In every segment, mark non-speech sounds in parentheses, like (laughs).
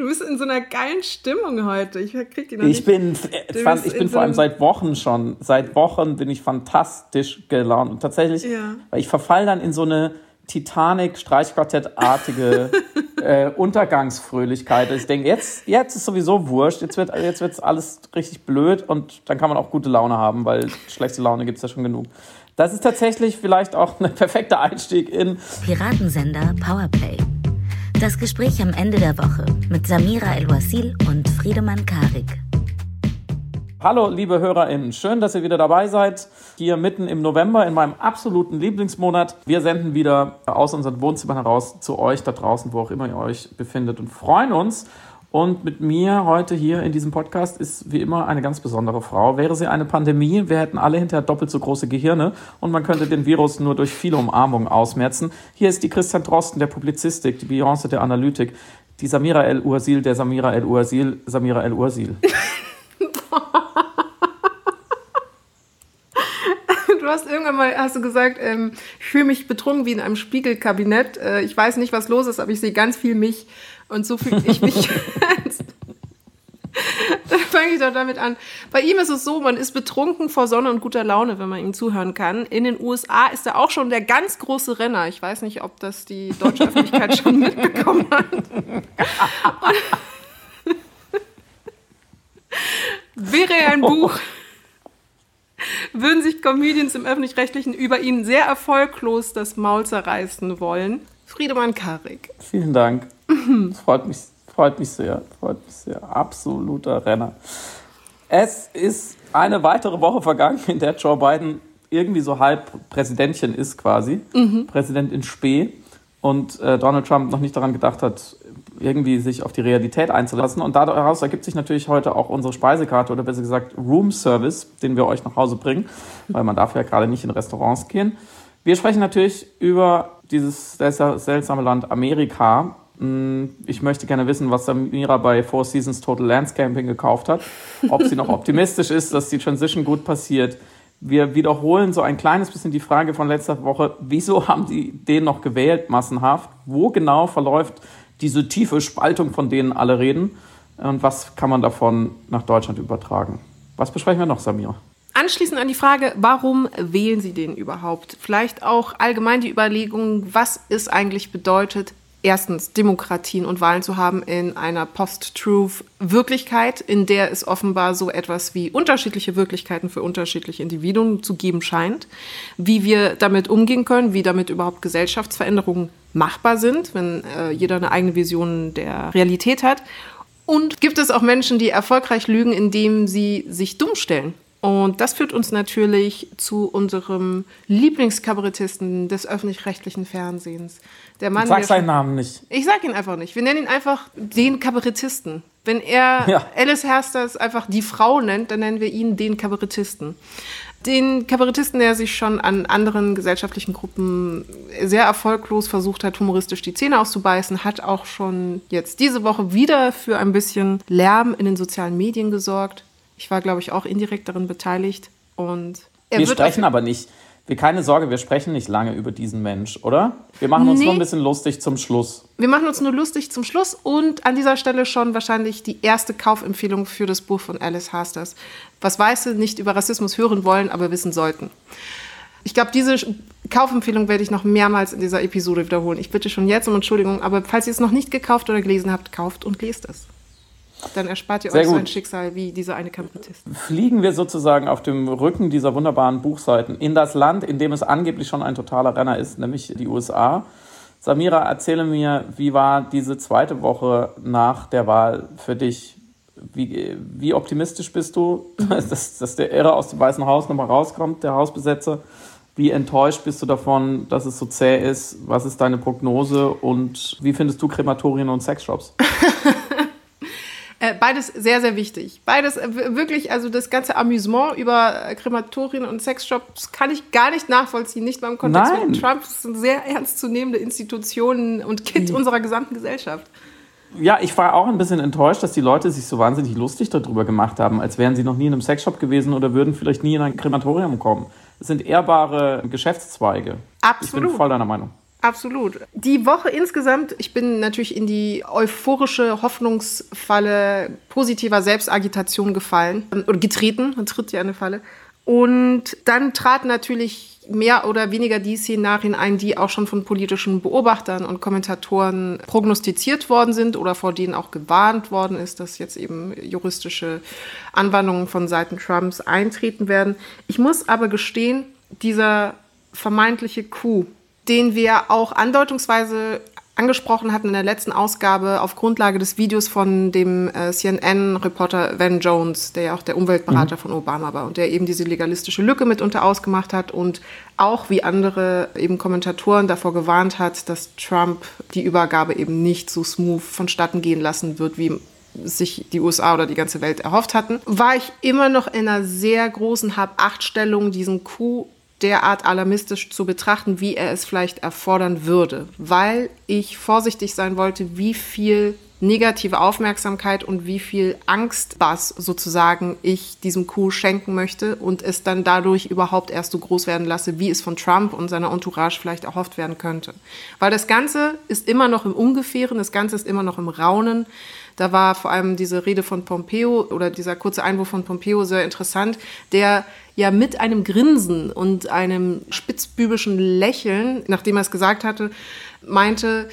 Du bist in so einer geilen Stimmung heute. Ich krieg die noch ich nicht. Bin, äh, fand, ich bin vor allem seit Wochen schon, seit Wochen bin ich fantastisch gelaunt. Und tatsächlich, ja. weil ich verfall dann in so eine Titanic-Streichquartettartige (laughs) äh, Untergangsfröhlichkeit. Ich denke, jetzt, jetzt ist sowieso wurscht, jetzt wird jetzt wird's alles richtig blöd und dann kann man auch gute Laune haben, weil schlechte Laune gibt es ja schon genug. Das ist tatsächlich vielleicht auch ein (laughs) perfekter Einstieg in Piratensender Powerplay. Das Gespräch am Ende der Woche mit Samira El-Wasil und Friedemann Karik. Hallo, liebe HörerInnen. Schön, dass ihr wieder dabei seid. Hier mitten im November in meinem absoluten Lieblingsmonat. Wir senden wieder aus unseren Wohnzimmern heraus zu euch da draußen, wo auch immer ihr euch befindet und freuen uns. Und mit mir heute hier in diesem Podcast ist wie immer eine ganz besondere Frau. Wäre sie eine Pandemie, wir hätten alle hinterher doppelt so große Gehirne und man könnte den Virus nur durch viele Umarmungen ausmerzen. Hier ist die Christian Drosten der Publizistik, die Beyoncé der Analytik, die Samira El-Ursil der Samira El-Ursil, Samira El-Ursil. (laughs) hast irgendwann mal hast du gesagt, ähm, ich fühle mich betrunken wie in einem Spiegelkabinett. Äh, ich weiß nicht, was los ist, aber ich sehe ganz viel mich. Und so fühle ich mich. (laughs) Dann fange ich doch damit an. Bei ihm ist es so, man ist betrunken vor Sonne und guter Laune, wenn man ihm zuhören kann. In den USA ist er auch schon der ganz große Renner. Ich weiß nicht, ob das die deutsche Öffentlichkeit schon (laughs) mitbekommen hat. (laughs) wäre er ein Buch, würden sich Comedians im Öffentlich-Rechtlichen über ihn sehr erfolglos das Maul zerreißen wollen. Friedemann Karik. Vielen Dank. freut, mich, freut mich sehr. Freut mich sehr. Absoluter Renner. Es ist eine weitere Woche vergangen, in der Joe Biden irgendwie so halb Präsidentchen ist quasi. Mhm. Präsident in Spee. Und äh, Donald Trump noch nicht daran gedacht hat, irgendwie sich auf die Realität einzulassen. Und daraus ergibt sich natürlich heute auch unsere Speisekarte oder besser gesagt Room Service, den wir euch nach Hause bringen, (laughs) weil man darf ja gerade nicht in Restaurants gehen. Wir sprechen natürlich über dieses seltsame Land Amerika. Hm, ich möchte gerne wissen, was Samira bei Four Seasons Total Landscaping gekauft hat. Ob sie noch (laughs) optimistisch ist, dass die Transition gut passiert. Wir wiederholen so ein kleines bisschen die Frage von letzter Woche. Wieso haben die den noch gewählt, massenhaft? Wo genau verläuft diese tiefe Spaltung, von denen alle reden. Und was kann man davon nach Deutschland übertragen? Was besprechen wir noch, Samir? Anschließend an die Frage, warum wählen Sie den überhaupt? Vielleicht auch allgemein die Überlegung, was es eigentlich bedeutet, erstens Demokratien und Wahlen zu haben in einer Post-Truth-Wirklichkeit, in der es offenbar so etwas wie unterschiedliche Wirklichkeiten für unterschiedliche Individuen zu geben scheint, wie wir damit umgehen können, wie damit überhaupt Gesellschaftsveränderungen machbar sind, wenn äh, jeder eine eigene Vision der Realität hat. Und gibt es auch Menschen, die erfolgreich lügen, indem sie sich dumm stellen? Und das führt uns natürlich zu unserem Lieblingskabarettisten des öffentlich-rechtlichen Fernsehens. Der Mann, Sag seinen Namen nicht. Ich sag ihn einfach nicht. Wir nennen ihn einfach den Kabarettisten. Wenn er ja. Alice Hersters einfach die Frau nennt, dann nennen wir ihn den Kabarettisten. Den Kabarettisten, der sich schon an anderen gesellschaftlichen Gruppen sehr erfolglos versucht hat, humoristisch die Zähne auszubeißen, hat auch schon jetzt diese Woche wieder für ein bisschen Lärm in den sozialen Medien gesorgt. Ich war, glaube ich, auch indirekt darin beteiligt. Und wir sprechen aber nicht keine Sorge, wir sprechen nicht lange über diesen Mensch, oder? Wir machen uns nee. nur ein bisschen lustig zum Schluss. Wir machen uns nur lustig zum Schluss und an dieser Stelle schon wahrscheinlich die erste Kaufempfehlung für das Buch von Alice Hasters. Was Weiße nicht über Rassismus hören wollen, aber wissen sollten. Ich glaube, diese Kaufempfehlung werde ich noch mehrmals in dieser Episode wiederholen. Ich bitte schon jetzt um Entschuldigung, aber falls ihr es noch nicht gekauft oder gelesen habt, kauft und lest es. Dann erspart ihr Sehr euch gut. so ein Schicksal wie dieser eine Kabarettist. Fliegen wir sozusagen auf dem Rücken dieser wunderbaren Buchseiten in das Land, in dem es angeblich schon ein totaler Renner ist, nämlich die USA. Samira, erzähle mir, wie war diese zweite Woche nach der Wahl für dich? Wie, wie optimistisch bist du, (laughs) dass, dass der Irre aus dem Weißen Haus nochmal rauskommt, der Hausbesetzer? Wie enttäuscht bist du davon, dass es so zäh ist? Was ist deine Prognose und wie findest du Krematorien und Sexshops? (laughs) Äh, beides sehr, sehr wichtig. Beides äh, wirklich, also das ganze Amüsement über äh, Krematorien und Sexshops kann ich gar nicht nachvollziehen. Nicht beim Kontext Nein. mit Trump. Das sind sehr ernstzunehmende Institutionen und Kind mhm. unserer gesamten Gesellschaft. Ja, ich war auch ein bisschen enttäuscht, dass die Leute sich so wahnsinnig lustig darüber gemacht haben, als wären sie noch nie in einem Sexshop gewesen oder würden vielleicht nie in ein Krematorium kommen. Es sind ehrbare Geschäftszweige. Absolut. Ich bin voll deiner Meinung. Absolut. Die Woche insgesamt, ich bin natürlich in die euphorische Hoffnungsfalle positiver Selbstagitation gefallen oder getreten, man tritt ja eine Falle. Und dann traten natürlich mehr oder weniger die Szenarien ein, die auch schon von politischen Beobachtern und Kommentatoren prognostiziert worden sind oder vor denen auch gewarnt worden ist, dass jetzt eben juristische Anwandlungen von Seiten Trumps eintreten werden. Ich muss aber gestehen, dieser vermeintliche Coup, den wir auch andeutungsweise angesprochen hatten in der letzten Ausgabe auf Grundlage des Videos von dem äh, CNN-Reporter Van Jones, der ja auch der Umweltberater mhm. von Obama war und der eben diese legalistische Lücke mitunter ausgemacht hat und auch wie andere eben Kommentatoren davor gewarnt hat, dass Trump die Übergabe eben nicht so smooth vonstatten gehen lassen wird, wie sich die USA oder die ganze Welt erhofft hatten, war ich immer noch in einer sehr großen Hab-Acht-Stellung, diesen Coup derart alarmistisch zu betrachten, wie er es vielleicht erfordern würde, weil ich vorsichtig sein wollte, wie viel negative Aufmerksamkeit und wie viel Angstbass sozusagen ich diesem Coup schenken möchte und es dann dadurch überhaupt erst so groß werden lasse, wie es von Trump und seiner Entourage vielleicht erhofft werden könnte. Weil das Ganze ist immer noch im Ungefähren, das Ganze ist immer noch im Raunen. Da war vor allem diese Rede von Pompeo oder dieser kurze Einwurf von Pompeo sehr interessant, der ja mit einem Grinsen und einem spitzbübischen Lächeln, nachdem er es gesagt hatte, meinte,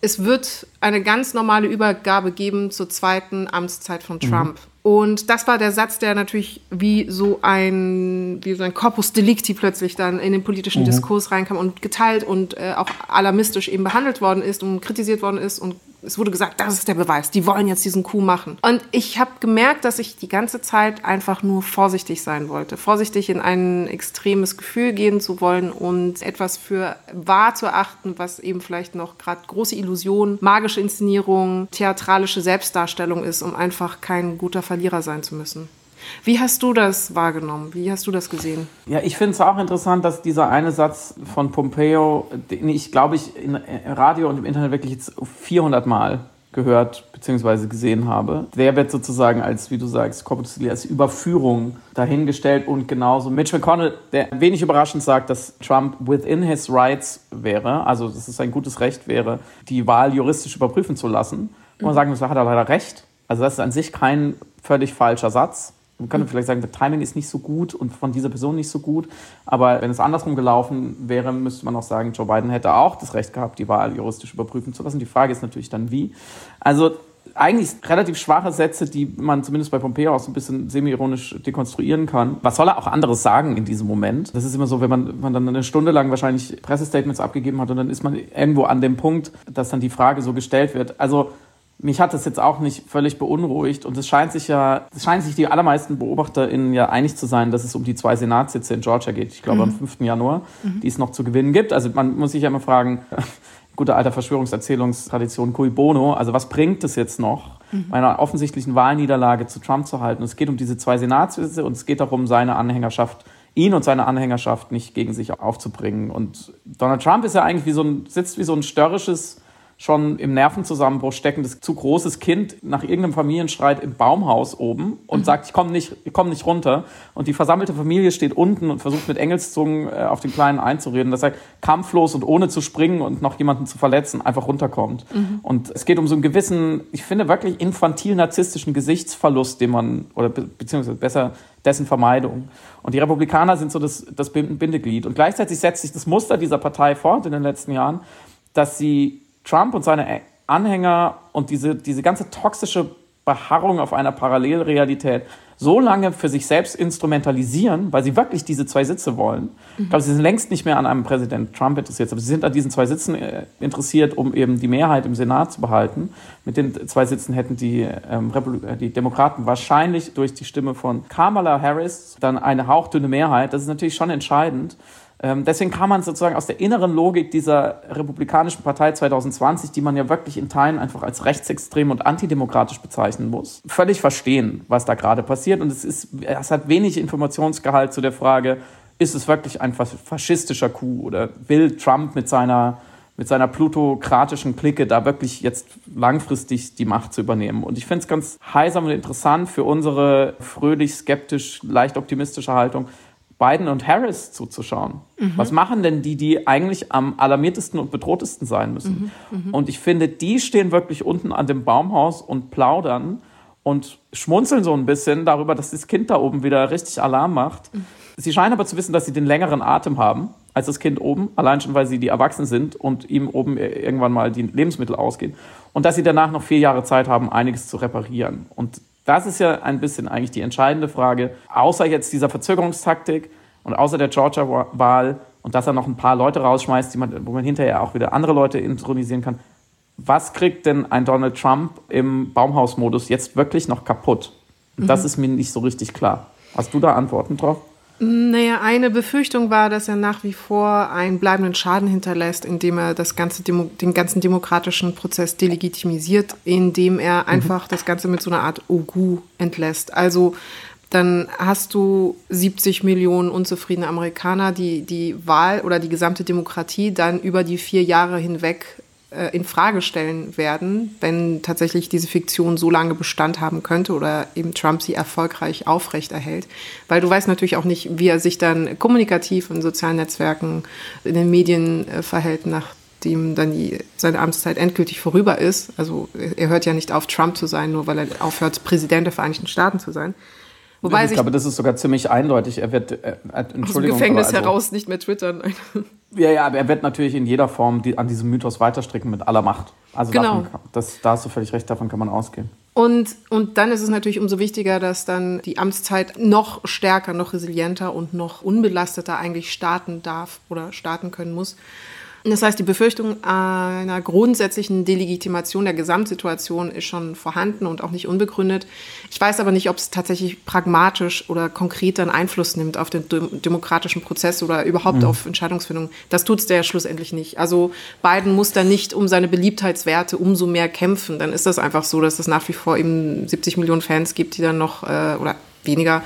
es wird eine ganz normale Übergabe geben zur zweiten Amtszeit von. Trump. Mhm. Und das war der Satz, der natürlich wie so ein, wie so ein Corpus Delicti plötzlich dann in den politischen mhm. Diskurs reinkam und geteilt und äh, auch alarmistisch eben behandelt worden ist und kritisiert worden ist und es wurde gesagt, das ist der Beweis, die wollen jetzt diesen Coup machen. Und ich habe gemerkt, dass ich die ganze Zeit einfach nur vorsichtig sein wollte. Vorsichtig in ein extremes Gefühl gehen zu wollen und etwas für wahr zu erachten, was eben vielleicht noch gerade große Illusion, magische Inszenierung, theatralische Selbstdarstellung ist, um einfach kein guter Verlierer sein zu müssen. Wie hast du das wahrgenommen? Wie hast du das gesehen? Ja, ich finde es auch interessant, dass dieser eine Satz von Pompeo, den ich glaube ich im Radio und im Internet wirklich jetzt 400 Mal gehört bzw. gesehen habe. Der wird sozusagen als, wie du sagst, als Überführung dahingestellt und genauso Mitch McConnell, der wenig überraschend sagt, dass Trump within his rights wäre, also dass es ein gutes Recht wäre, die Wahl juristisch überprüfen zu lassen. Und man sagen muss, da hat er leider recht. Also das ist an sich kein völlig falscher Satz. Man könnte vielleicht sagen, das Timing ist nicht so gut und von dieser Person nicht so gut. Aber wenn es andersrum gelaufen wäre, müsste man auch sagen, Joe Biden hätte auch das Recht gehabt, die Wahl juristisch überprüfen zu lassen. Die Frage ist natürlich dann, wie. Also eigentlich relativ schwache Sätze, die man zumindest bei Pompeo auch so ein bisschen semi-ironisch dekonstruieren kann. Was soll er auch anderes sagen in diesem Moment? Das ist immer so, wenn man, man dann eine Stunde lang wahrscheinlich Pressestatements abgegeben hat und dann ist man irgendwo an dem Punkt, dass dann die Frage so gestellt wird. Also mich hat das jetzt auch nicht völlig beunruhigt und es scheint sich ja, es scheint sich die allermeisten BeobachterInnen ja einig zu sein, dass es um die zwei Senatssitze in Georgia geht. Ich glaube mhm. am 5. Januar, mhm. die es noch zu gewinnen gibt. Also man muss sich ja immer fragen, (laughs) gute alte Verschwörungserzählungstradition cui bono, also was bringt es jetzt noch, mhm. bei einer offensichtlichen Wahlniederlage zu Trump zu halten? es geht um diese zwei Senatssitze und es geht darum, seine Anhängerschaft ihn und seine Anhängerschaft nicht gegen sich aufzubringen. Und Donald Trump ist ja eigentlich wie so ein, sitzt wie so ein störrisches schon im Nervenzusammenbruch steckendes, zu großes Kind nach irgendeinem Familienstreit im Baumhaus oben und mhm. sagt, ich komme nicht, ich komm nicht runter. Und die versammelte Familie steht unten und versucht mit Engelszungen äh, auf den Kleinen einzureden, dass er kampflos und ohne zu springen und noch jemanden zu verletzen einfach runterkommt. Mhm. Und es geht um so einen gewissen, ich finde wirklich infantil-narzisstischen Gesichtsverlust, den man, oder be beziehungsweise besser dessen Vermeidung. Und die Republikaner sind so das, das Bindeglied. Und gleichzeitig setzt sich das Muster dieser Partei fort in den letzten Jahren, dass sie Trump und seine Anhänger und diese, diese ganze toxische Beharrung auf einer Parallelrealität so lange für sich selbst instrumentalisieren, weil sie wirklich diese zwei Sitze wollen. Mhm. Ich glaube, sie sind längst nicht mehr an einem Präsident Trump interessiert, aber sie sind an diesen zwei Sitzen äh, interessiert, um eben die Mehrheit im Senat zu behalten. Mit den zwei Sitzen hätten die, ähm, äh, die Demokraten wahrscheinlich durch die Stimme von Kamala Harris dann eine hauchdünne Mehrheit. Das ist natürlich schon entscheidend. Ähm, deswegen kann man sozusagen aus der inneren Logik dieser Republikanischen Partei 2020, die man ja wirklich in Teilen einfach als rechtsextrem und antidemokratisch bezeichnen muss, völlig verstehen, was da gerade passiert. Und es, ist, es hat wenig Informationsgehalt zu der Frage, ist es wirklich ein faschistischer Coup oder will Trump mit seiner, mit seiner plutokratischen Clique da wirklich jetzt langfristig die Macht zu übernehmen. Und ich finde es ganz heisam und interessant für unsere fröhlich, skeptisch, leicht optimistische Haltung, Biden und Harris zuzuschauen. Mhm. Was machen denn die, die eigentlich am alarmiertesten und bedrohtesten sein müssen? Mhm. Mhm. Und ich finde, die stehen wirklich unten an dem Baumhaus und plaudern und schmunzeln so ein bisschen darüber, dass das Kind da oben wieder richtig Alarm macht. Mhm. Sie scheinen aber zu wissen, dass sie den längeren Atem haben als das Kind oben, allein schon, weil sie die Erwachsenen sind und ihm oben irgendwann mal die Lebensmittel ausgehen. Und dass sie danach noch vier Jahre Zeit haben, einiges zu reparieren. Und das ist ja ein bisschen eigentlich die entscheidende Frage. Außer jetzt dieser Verzögerungstaktik und außer der Georgia-Wahl und dass er noch ein paar Leute rausschmeißt, man, wo man hinterher auch wieder andere Leute intronisieren kann. Was kriegt denn ein Donald Trump im Baumhausmodus jetzt wirklich noch kaputt? Das mhm. ist mir nicht so richtig klar. Hast du da Antworten drauf? Naja, eine Befürchtung war, dass er nach wie vor einen bleibenden Schaden hinterlässt, indem er das ganze Demo den ganzen demokratischen Prozess delegitimisiert, indem er mhm. einfach das Ganze mit so einer Art Ogu entlässt. Also dann hast du 70 Millionen unzufriedene Amerikaner, die die Wahl oder die gesamte Demokratie dann über die vier Jahre hinweg äh, in Frage stellen werden, wenn tatsächlich diese Fiktion so lange Bestand haben könnte oder eben Trump sie erfolgreich aufrechterhält. Weil du weißt natürlich auch nicht, wie er sich dann kommunikativ in sozialen Netzwerken, in den Medien äh, verhält, nachdem dann die, seine Amtszeit endgültig vorüber ist. Also er hört ja nicht auf, Trump zu sein, nur weil er aufhört, Präsident der Vereinigten Staaten zu sein. Wobei ich glaube, das ist sogar ziemlich eindeutig. Er wird äh, aus dem Gefängnis also, heraus nicht mehr twittern. (laughs) ja, ja, aber er wird natürlich in jeder Form die, an diesem Mythos weiterstricken mit aller Macht. Also genau. davon, das, da hast du völlig recht, davon kann man ausgehen. Und, und dann ist es natürlich umso wichtiger, dass dann die Amtszeit noch stärker, noch resilienter und noch unbelasteter eigentlich starten darf oder starten können muss. Das heißt, die Befürchtung einer grundsätzlichen Delegitimation der Gesamtsituation ist schon vorhanden und auch nicht unbegründet. Ich weiß aber nicht, ob es tatsächlich pragmatisch oder konkret dann Einfluss nimmt auf den demokratischen Prozess oder überhaupt mhm. auf Entscheidungsfindung. Das tut es der ja schlussendlich nicht. Also Biden muss dann nicht um seine Beliebtheitswerte umso mehr kämpfen. Dann ist das einfach so, dass es nach wie vor eben 70 Millionen Fans gibt, die dann noch, äh, oder weniger,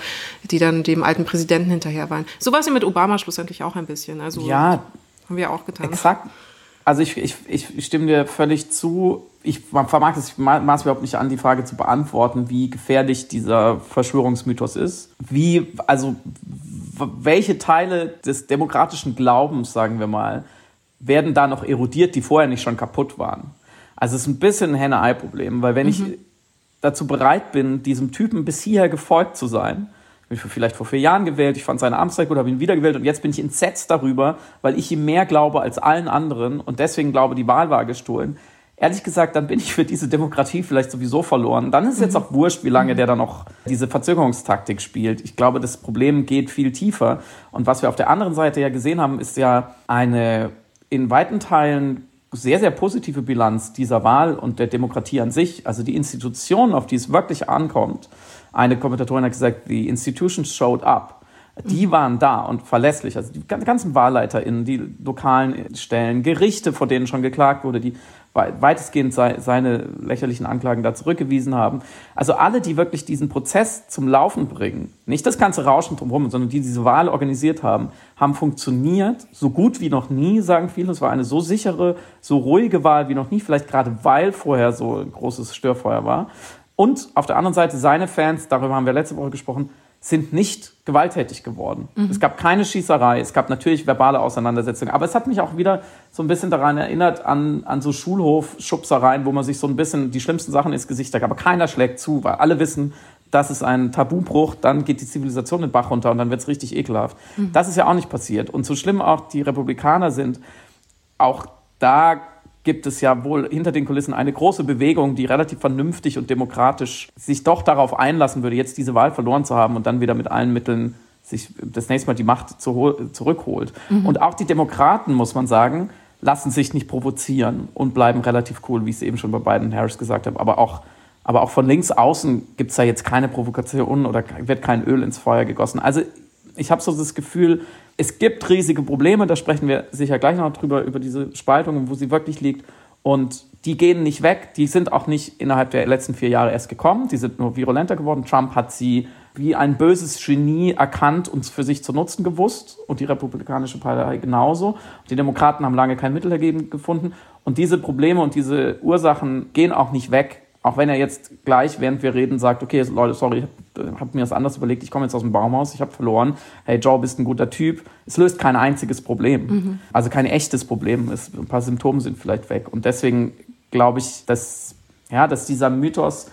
die dann dem alten Präsidenten hinterher waren. So war es ja mit Obama schlussendlich auch ein bisschen. Also ja, haben wir auch getan. Exakt. Also ich, ich, ich stimme dir völlig zu. Ich vermag es, ich maß überhaupt nicht an, die Frage zu beantworten, wie gefährlich dieser Verschwörungsmythos ist. Wie, also welche Teile des demokratischen Glaubens, sagen wir mal, werden da noch erodiert, die vorher nicht schon kaputt waren. Also es ist ein bisschen ein Henne-Ei-Problem, weil wenn mhm. ich dazu bereit bin, diesem Typen bis hierher gefolgt zu sein, mich vielleicht vor vier Jahren gewählt, ich fand seine Amtszeit gut, habe ihn wiedergewählt und jetzt bin ich entsetzt darüber, weil ich ihm mehr glaube als allen anderen und deswegen glaube, die Wahl war gestohlen. Ehrlich gesagt, dann bin ich für diese Demokratie vielleicht sowieso verloren. Dann ist es jetzt mhm. auch wurscht, wie lange der da noch diese Verzögerungstaktik spielt. Ich glaube, das Problem geht viel tiefer. Und was wir auf der anderen Seite ja gesehen haben, ist ja eine in weiten Teilen sehr, sehr positive Bilanz dieser Wahl und der Demokratie an sich. Also die Institutionen, auf die es wirklich ankommt, eine Kommentatorin hat gesagt, the institutions showed up. Die waren da und verlässlich. Also die ganzen WahlleiterInnen, die lokalen Stellen, Gerichte, vor denen schon geklagt wurde, die weitestgehend seine lächerlichen Anklagen da zurückgewiesen haben. Also alle, die wirklich diesen Prozess zum Laufen bringen, nicht das ganze Rauschen drumherum, sondern die diese Wahl organisiert haben, haben funktioniert, so gut wie noch nie, sagen viele. Es war eine so sichere, so ruhige Wahl wie noch nie, vielleicht gerade weil vorher so ein großes Störfeuer war. Und auf der anderen Seite, seine Fans, darüber haben wir letzte Woche gesprochen, sind nicht gewalttätig geworden. Mhm. Es gab keine Schießerei, es gab natürlich verbale Auseinandersetzungen, aber es hat mich auch wieder so ein bisschen daran erinnert an, an so Schulhof-Schubsereien, wo man sich so ein bisschen die schlimmsten Sachen ins Gesicht sagt, aber keiner schlägt zu, weil alle wissen, das ist ein Tabubruch, dann geht die Zivilisation den Bach runter und dann wird es richtig ekelhaft. Mhm. Das ist ja auch nicht passiert. Und so schlimm auch die Republikaner sind, auch da gibt es ja wohl hinter den Kulissen eine große Bewegung, die relativ vernünftig und demokratisch sich doch darauf einlassen würde, jetzt diese Wahl verloren zu haben und dann wieder mit allen Mitteln sich das nächste Mal die Macht zurückholt. Mhm. Und auch die Demokraten, muss man sagen, lassen sich nicht provozieren und bleiben relativ cool, wie ich es eben schon bei Biden Harris gesagt habe. Aber auch, aber auch von links außen gibt es da jetzt keine Provokation oder wird kein Öl ins Feuer gegossen. Also ich habe so das Gefühl, es gibt riesige Probleme, da sprechen wir sicher gleich noch drüber, über diese Spaltung, wo sie wirklich liegt. Und die gehen nicht weg, die sind auch nicht innerhalb der letzten vier Jahre erst gekommen, die sind nur virulenter geworden. Trump hat sie wie ein böses Genie erkannt und für sich zu nutzen gewusst und die Republikanische Partei genauso. Die Demokraten haben lange kein Mittel dagegen gefunden und diese Probleme und diese Ursachen gehen auch nicht weg, auch wenn er jetzt gleich, während wir reden, sagt, okay, Leute, sorry, habe mir das anders überlegt, ich komme jetzt aus dem Baumhaus, ich habe verloren, hey Joe, bist ein guter Typ. Es löst kein einziges Problem. Mhm. Also kein echtes Problem. Es, ein paar Symptome sind vielleicht weg. Und deswegen glaube ich, dass, ja, dass dieser Mythos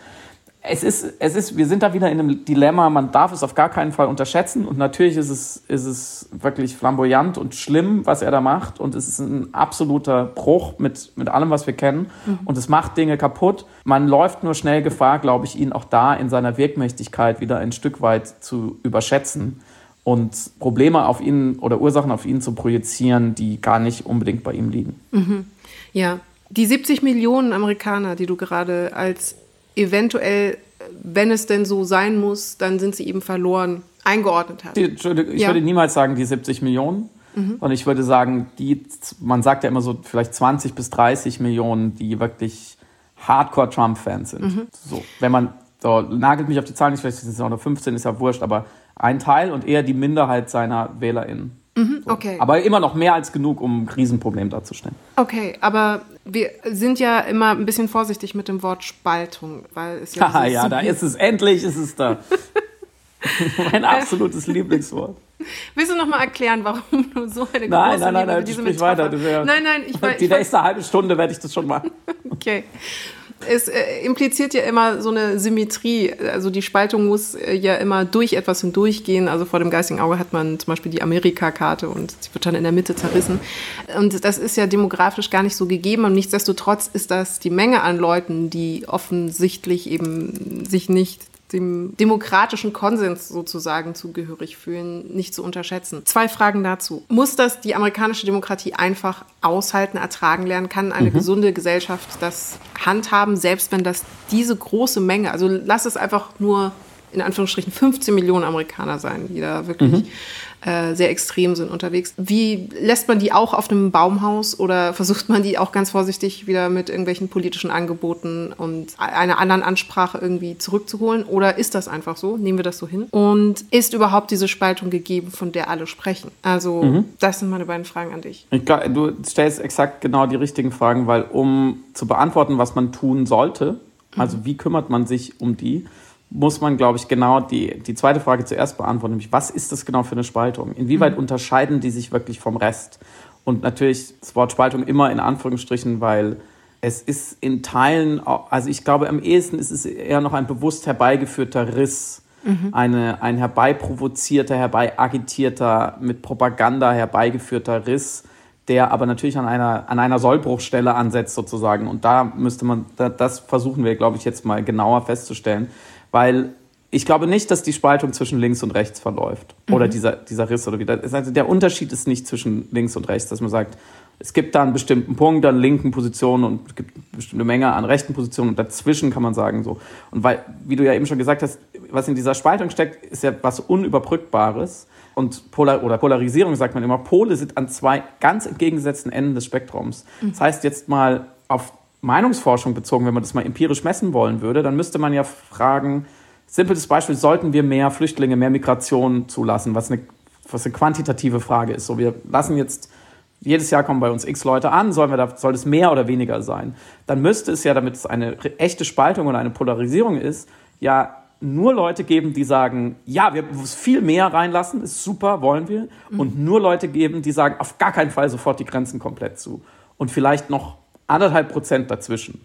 es ist, es ist, wir sind da wieder in einem Dilemma, man darf es auf gar keinen Fall unterschätzen und natürlich ist es, ist es wirklich flamboyant und schlimm, was er da macht und es ist ein absoluter Bruch mit, mit allem, was wir kennen mhm. und es macht Dinge kaputt. Man läuft nur schnell Gefahr, glaube ich, ihn auch da in seiner Wirkmächtigkeit wieder ein Stück weit zu überschätzen und Probleme auf ihn oder Ursachen auf ihn zu projizieren, die gar nicht unbedingt bei ihm liegen. Mhm. Ja, die 70 Millionen Amerikaner, die du gerade als eventuell, wenn es denn so sein muss, dann sind sie eben verloren, eingeordnet hat. Ich ja. würde niemals sagen, die 70 Millionen. Mhm. Und ich würde sagen, die, man sagt ja immer so vielleicht 20 bis 30 Millionen, die wirklich Hardcore-Trump-Fans sind. Mhm. So, wenn man, so, nagelt mich auf die Zahlen nicht, vielleicht sind es auch nur 15, ist ja wurscht, aber ein Teil und eher die Minderheit seiner WählerInnen. Mhm, okay. Aber immer noch mehr als genug, um ein Riesenproblem darzustellen. Okay, aber wir sind ja immer ein bisschen vorsichtig mit dem Wort Spaltung, weil es ja. (laughs) ja, da ist es endlich, ist es da. (laughs) mein absolutes Lieblingswort. Willst du noch mal erklären, warum du so eine nein, große nein, nein, nein, diese sprich weiter. nein, nein, ich Die nächste halbe Stunde werde ich das schon machen. (laughs) okay es äh, impliziert ja immer so eine Symmetrie. Also die Spaltung muss äh, ja immer durch etwas hindurchgehen. Also vor dem geistigen Auge hat man zum Beispiel die Amerika-Karte und sie wird dann in der Mitte zerrissen. Und das ist ja demografisch gar nicht so gegeben. Und nichtsdestotrotz ist das die Menge an Leuten, die offensichtlich eben sich nicht dem demokratischen Konsens sozusagen zugehörig fühlen, nicht zu unterschätzen. Zwei Fragen dazu. Muss das die amerikanische Demokratie einfach aushalten, ertragen lernen? Kann eine mhm. gesunde Gesellschaft das handhaben, selbst wenn das diese große Menge, also lass es einfach nur in Anführungsstrichen 15 Millionen Amerikaner sein, die da wirklich mhm. Äh, sehr extrem sind unterwegs. Wie lässt man die auch auf einem Baumhaus oder versucht man die auch ganz vorsichtig wieder mit irgendwelchen politischen Angeboten und einer anderen Ansprache irgendwie zurückzuholen? Oder ist das einfach so? Nehmen wir das so hin? Und ist überhaupt diese Spaltung gegeben, von der alle sprechen? Also, mhm. das sind meine beiden Fragen an dich. Ich glaub, du stellst exakt genau die richtigen Fragen, weil um zu beantworten, was man tun sollte, also mhm. wie kümmert man sich um die, muss man, glaube ich, genau die, die zweite Frage zuerst beantworten, nämlich was ist das genau für eine Spaltung? Inwieweit mhm. unterscheiden die sich wirklich vom Rest? Und natürlich das Wort Spaltung immer in Anführungsstrichen, weil es ist in Teilen, also ich glaube, am ehesten ist es eher noch ein bewusst herbeigeführter Riss, mhm. eine, ein herbeiprovozierter, herbeiagitierter, mit Propaganda herbeigeführter Riss, der aber natürlich an einer, an einer Sollbruchstelle ansetzt sozusagen. Und da müsste man, das versuchen wir, glaube ich, jetzt mal genauer festzustellen weil ich glaube nicht, dass die Spaltung zwischen links und rechts verläuft. Mhm. Oder dieser, dieser Riss oder wieder. Also der Unterschied ist nicht zwischen links und rechts, dass man sagt, es gibt da einen bestimmten Punkt an linken Positionen und es gibt eine bestimmte Menge an rechten Positionen und dazwischen kann man sagen so. Und weil, wie du ja eben schon gesagt hast, was in dieser Spaltung steckt, ist ja was Unüberbrückbares. Und Polar oder Polarisierung sagt man immer, Pole sind an zwei ganz entgegengesetzten Enden des Spektrums. Mhm. Das heißt, jetzt mal auf Meinungsforschung bezogen, wenn man das mal empirisch messen wollen würde, dann müsste man ja fragen, simples Beispiel, sollten wir mehr Flüchtlinge, mehr Migration zulassen, was eine, was eine quantitative Frage ist. So, wir lassen jetzt, jedes Jahr kommen bei uns x Leute an, sollen wir da, soll es mehr oder weniger sein? Dann müsste es ja, damit es eine echte Spaltung oder eine Polarisierung ist, ja nur Leute geben, die sagen, ja, wir müssen viel mehr reinlassen, ist super, wollen wir. Mhm. Und nur Leute geben, die sagen, auf gar keinen Fall sofort die Grenzen komplett zu. Und vielleicht noch anderthalb Prozent dazwischen.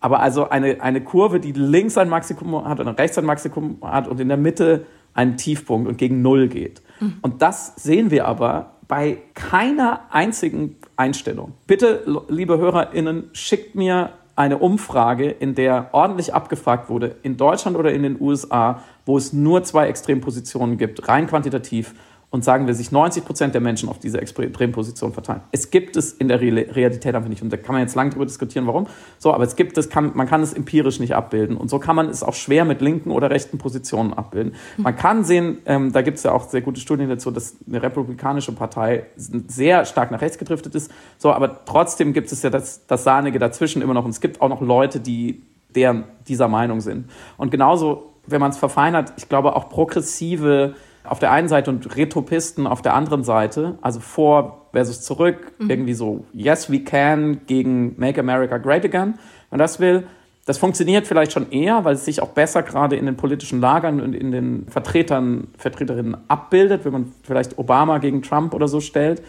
Aber also eine, eine Kurve, die links ein Maximum hat und rechts ein Maximum hat und in der Mitte einen Tiefpunkt und gegen Null geht. Mhm. Und das sehen wir aber bei keiner einzigen Einstellung. Bitte, liebe HörerInnen, schickt mir eine Umfrage, in der ordentlich abgefragt wurde, in Deutschland oder in den USA, wo es nur zwei Extrempositionen gibt, rein quantitativ, und sagen wir, sich 90 Prozent der Menschen auf diese Extremposition verteilen. Es gibt es in der Realität einfach nicht. Und da kann man jetzt lange darüber diskutieren, warum. So, aber es gibt es, kann, man kann es empirisch nicht abbilden. Und so kann man es auch schwer mit linken oder rechten Positionen abbilden. Man kann sehen, ähm, da gibt es ja auch sehr gute Studien dazu, dass eine republikanische Partei sehr stark nach rechts gedriftet ist. So, aber trotzdem gibt es ja das, das Sahnige dazwischen immer noch. Und es gibt auch noch Leute, die der dieser Meinung sind. Und genauso, wenn man es verfeinert, ich glaube auch progressive auf der einen Seite und Retopisten auf der anderen Seite, also vor versus zurück, mhm. irgendwie so Yes We Can gegen Make America Great Again, wenn das will, Das funktioniert vielleicht schon eher, weil es sich auch besser gerade in den politischen Lagern und in den Vertretern, Vertreterinnen abbildet, wenn man vielleicht Obama gegen Trump oder so stellt.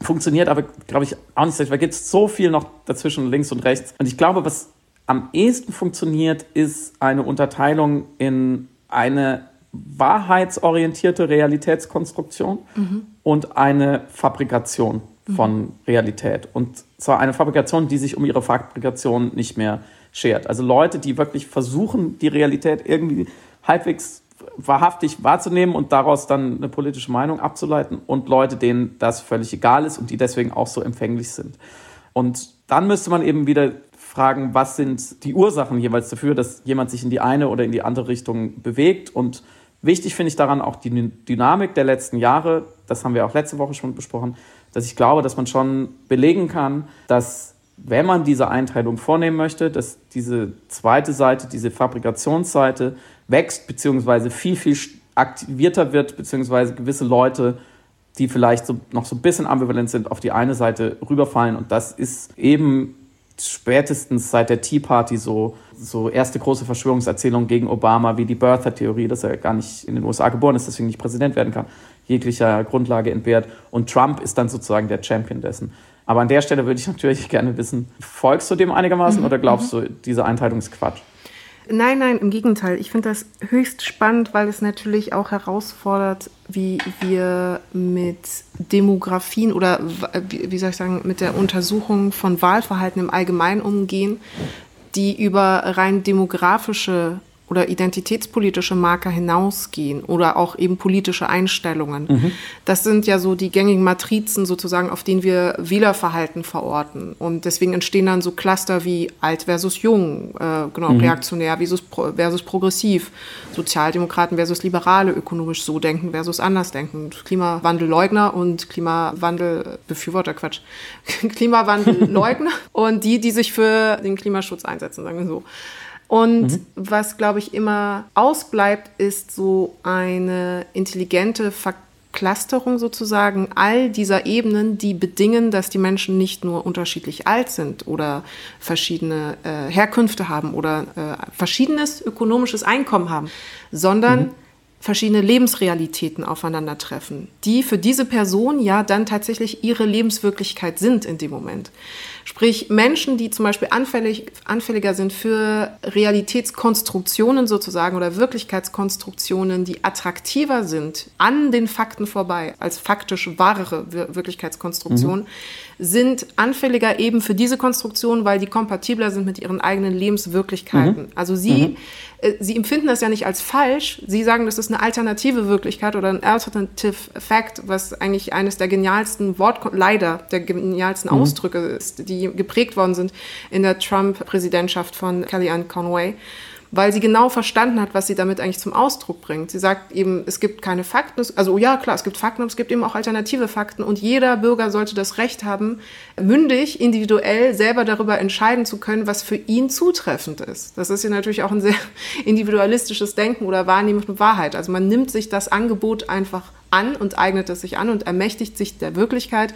Funktioniert aber, glaube ich, auch nicht so. Da gibt es so viel noch dazwischen, links und rechts. Und ich glaube, was am ehesten funktioniert, ist eine Unterteilung in eine wahrheitsorientierte Realitätskonstruktion mhm. und eine Fabrikation von mhm. Realität. Und zwar eine Fabrikation, die sich um ihre Fabrikation nicht mehr schert. Also Leute, die wirklich versuchen, die Realität irgendwie halbwegs wahrhaftig wahrzunehmen und daraus dann eine politische Meinung abzuleiten und Leute, denen das völlig egal ist und die deswegen auch so empfänglich sind. Und dann müsste man eben wieder fragen, was sind die Ursachen jeweils dafür, dass jemand sich in die eine oder in die andere Richtung bewegt. Und wichtig finde ich daran auch die Dynamik der letzten Jahre, das haben wir auch letzte Woche schon besprochen, dass ich glaube, dass man schon belegen kann, dass wenn man diese Einteilung vornehmen möchte, dass diese zweite Seite, diese Fabrikationsseite wächst, beziehungsweise viel, viel aktivierter wird, beziehungsweise gewisse Leute, die vielleicht so, noch so ein bisschen ambivalent sind, auf die eine Seite rüberfallen. Und das ist eben spätestens seit der Tea Party so, so erste große Verschwörungserzählung gegen Obama, wie die Birther-Theorie, dass er gar nicht in den USA geboren ist, deswegen nicht Präsident werden kann, jeglicher Grundlage entbehrt. Und Trump ist dann sozusagen der Champion dessen. Aber an der Stelle würde ich (laughs) natürlich gerne wissen, folgst du dem einigermaßen mhm. oder glaubst mhm. du, diese Einteilung ist Quatsch? Nein, nein, im Gegenteil. Ich finde das höchst spannend, weil es natürlich auch herausfordert, wie wir mit Demografien oder wie soll ich sagen, mit der Untersuchung von Wahlverhalten im Allgemeinen umgehen, die über rein demografische oder identitätspolitische Marker hinausgehen oder auch eben politische Einstellungen. Mhm. Das sind ja so die gängigen Matrizen sozusagen, auf denen wir Wählerverhalten verorten. Und deswegen entstehen dann so Cluster wie alt versus jung, äh, genau, mhm. reaktionär versus, versus progressiv, Sozialdemokraten versus Liberale, ökonomisch so denken versus anders denken, Klimawandelleugner und Klimawandelbefürworter, Quatsch, (laughs) Klimawandelleugner (laughs) und die, die sich für den Klimaschutz einsetzen, sagen wir so. Und mhm. was, glaube ich, immer ausbleibt, ist so eine intelligente Verklasterung sozusagen all dieser Ebenen, die bedingen, dass die Menschen nicht nur unterschiedlich alt sind oder verschiedene äh, Herkünfte haben oder äh, verschiedenes ökonomisches Einkommen haben, sondern mhm verschiedene Lebensrealitäten aufeinandertreffen, die für diese Person ja dann tatsächlich ihre Lebenswirklichkeit sind in dem Moment. Sprich, Menschen, die zum Beispiel anfällig, anfälliger sind für Realitätskonstruktionen sozusagen oder Wirklichkeitskonstruktionen, die attraktiver sind an den Fakten vorbei als faktisch wahre Wirklichkeitskonstruktionen, mhm. Sind anfälliger eben für diese Konstruktionen, weil die kompatibler sind mit ihren eigenen Lebenswirklichkeiten. Mhm. Also sie mhm äh, sie empfinden das ja nicht als falsch. Sie sagen, das ist eine alternative Wirklichkeit oder ein alternative fact, was eigentlich eines der genialsten Wort, leider der genialsten mhm. Ausdrücke ist, die geprägt worden sind in der Trump-Präsidentschaft von Kellyanne Conway weil sie genau verstanden hat, was sie damit eigentlich zum Ausdruck bringt. Sie sagt eben, es gibt keine Fakten, also ja klar, es gibt Fakten, aber es gibt eben auch alternative Fakten und jeder Bürger sollte das Recht haben, mündig, individuell selber darüber entscheiden zu können, was für ihn zutreffend ist. Das ist ja natürlich auch ein sehr (laughs) individualistisches Denken oder Wahrnehmung von Wahrheit. Also man nimmt sich das Angebot einfach an und eignet es sich an und ermächtigt sich der Wirklichkeit,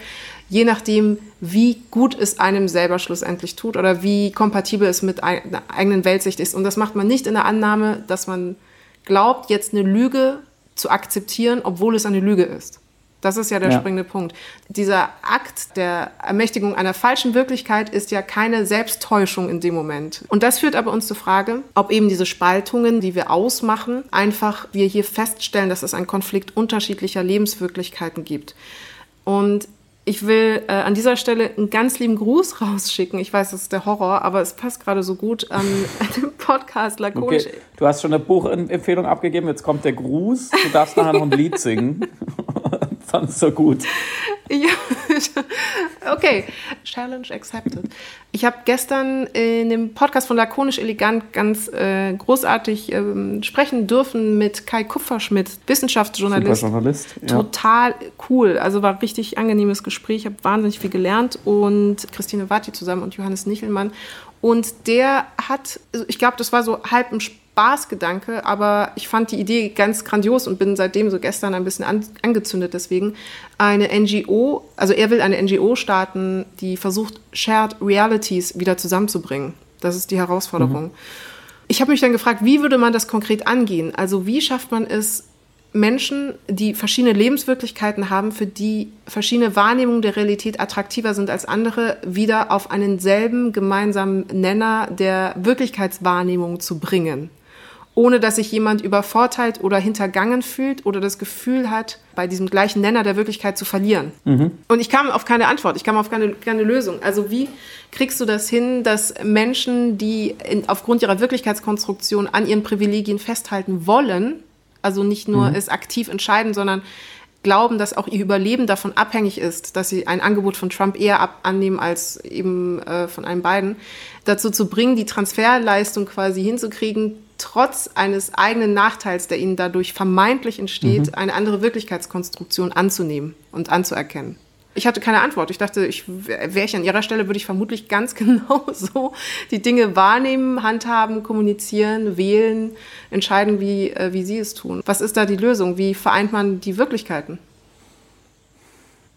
je nachdem, wie gut es einem selber schlussendlich tut oder wie kompatibel es mit einer eigenen Weltsicht ist. Und das macht man nicht in der Annahme, dass man glaubt, jetzt eine Lüge zu akzeptieren, obwohl es eine Lüge ist. Das ist ja der ja. springende Punkt. Dieser Akt der Ermächtigung einer falschen Wirklichkeit ist ja keine Selbsttäuschung in dem Moment. Und das führt aber uns zur Frage, ob eben diese Spaltungen, die wir ausmachen, einfach wir hier feststellen, dass es einen Konflikt unterschiedlicher Lebenswirklichkeiten gibt. Und ich will äh, an dieser Stelle einen ganz lieben Gruß (laughs) rausschicken. Ich weiß, das ist der Horror, aber es passt gerade so gut (laughs) an den Podcast lakonisch. Okay. Du hast schon eine Buchempfehlung abgegeben, jetzt kommt der Gruß. Du darfst nachher noch ein Lied singen. (laughs) fand es so gut. Ja, (laughs) okay, Challenge accepted. Ich habe gestern in dem Podcast von Lakonisch Elegant ganz äh, großartig ähm, sprechen dürfen mit Kai Kupferschmidt, Wissenschaftsjournalist. Journalist, ja. Total cool. Also war richtig angenehmes Gespräch. Ich habe wahnsinnig viel gelernt und Christine Watti zusammen und Johannes Nichelmann. Und der hat, also ich glaube, das war so halb im Spiel Spaßgedanke, aber ich fand die Idee ganz grandios und bin seitdem so gestern ein bisschen an, angezündet. Deswegen eine NGO, also er will eine NGO starten, die versucht, Shared Realities wieder zusammenzubringen. Das ist die Herausforderung. Mhm. Ich habe mich dann gefragt, wie würde man das konkret angehen? Also wie schafft man es, Menschen, die verschiedene Lebenswirklichkeiten haben, für die verschiedene Wahrnehmungen der Realität attraktiver sind als andere, wieder auf einen selben gemeinsamen Nenner der Wirklichkeitswahrnehmung zu bringen ohne dass sich jemand übervorteilt oder hintergangen fühlt oder das Gefühl hat, bei diesem gleichen Nenner der Wirklichkeit zu verlieren. Mhm. Und ich kam auf keine Antwort, ich kam auf keine, keine Lösung. Also wie kriegst du das hin, dass Menschen, die in, aufgrund ihrer Wirklichkeitskonstruktion an ihren Privilegien festhalten wollen, also nicht nur mhm. es aktiv entscheiden, sondern glauben, dass auch ihr Überleben davon abhängig ist, dass sie ein Angebot von Trump eher ab annehmen als eben äh, von einem beiden, dazu zu bringen, die Transferleistung quasi hinzukriegen, trotz eines eigenen Nachteils, der ihnen dadurch vermeintlich entsteht, mhm. eine andere Wirklichkeitskonstruktion anzunehmen und anzuerkennen. Ich hatte keine Antwort. Ich dachte, ich, wäre ich an ihrer Stelle, würde ich vermutlich ganz (laughs) genau so die Dinge wahrnehmen, handhaben, kommunizieren, wählen, entscheiden, wie, äh, wie sie es tun. Was ist da die Lösung? Wie vereint man die Wirklichkeiten?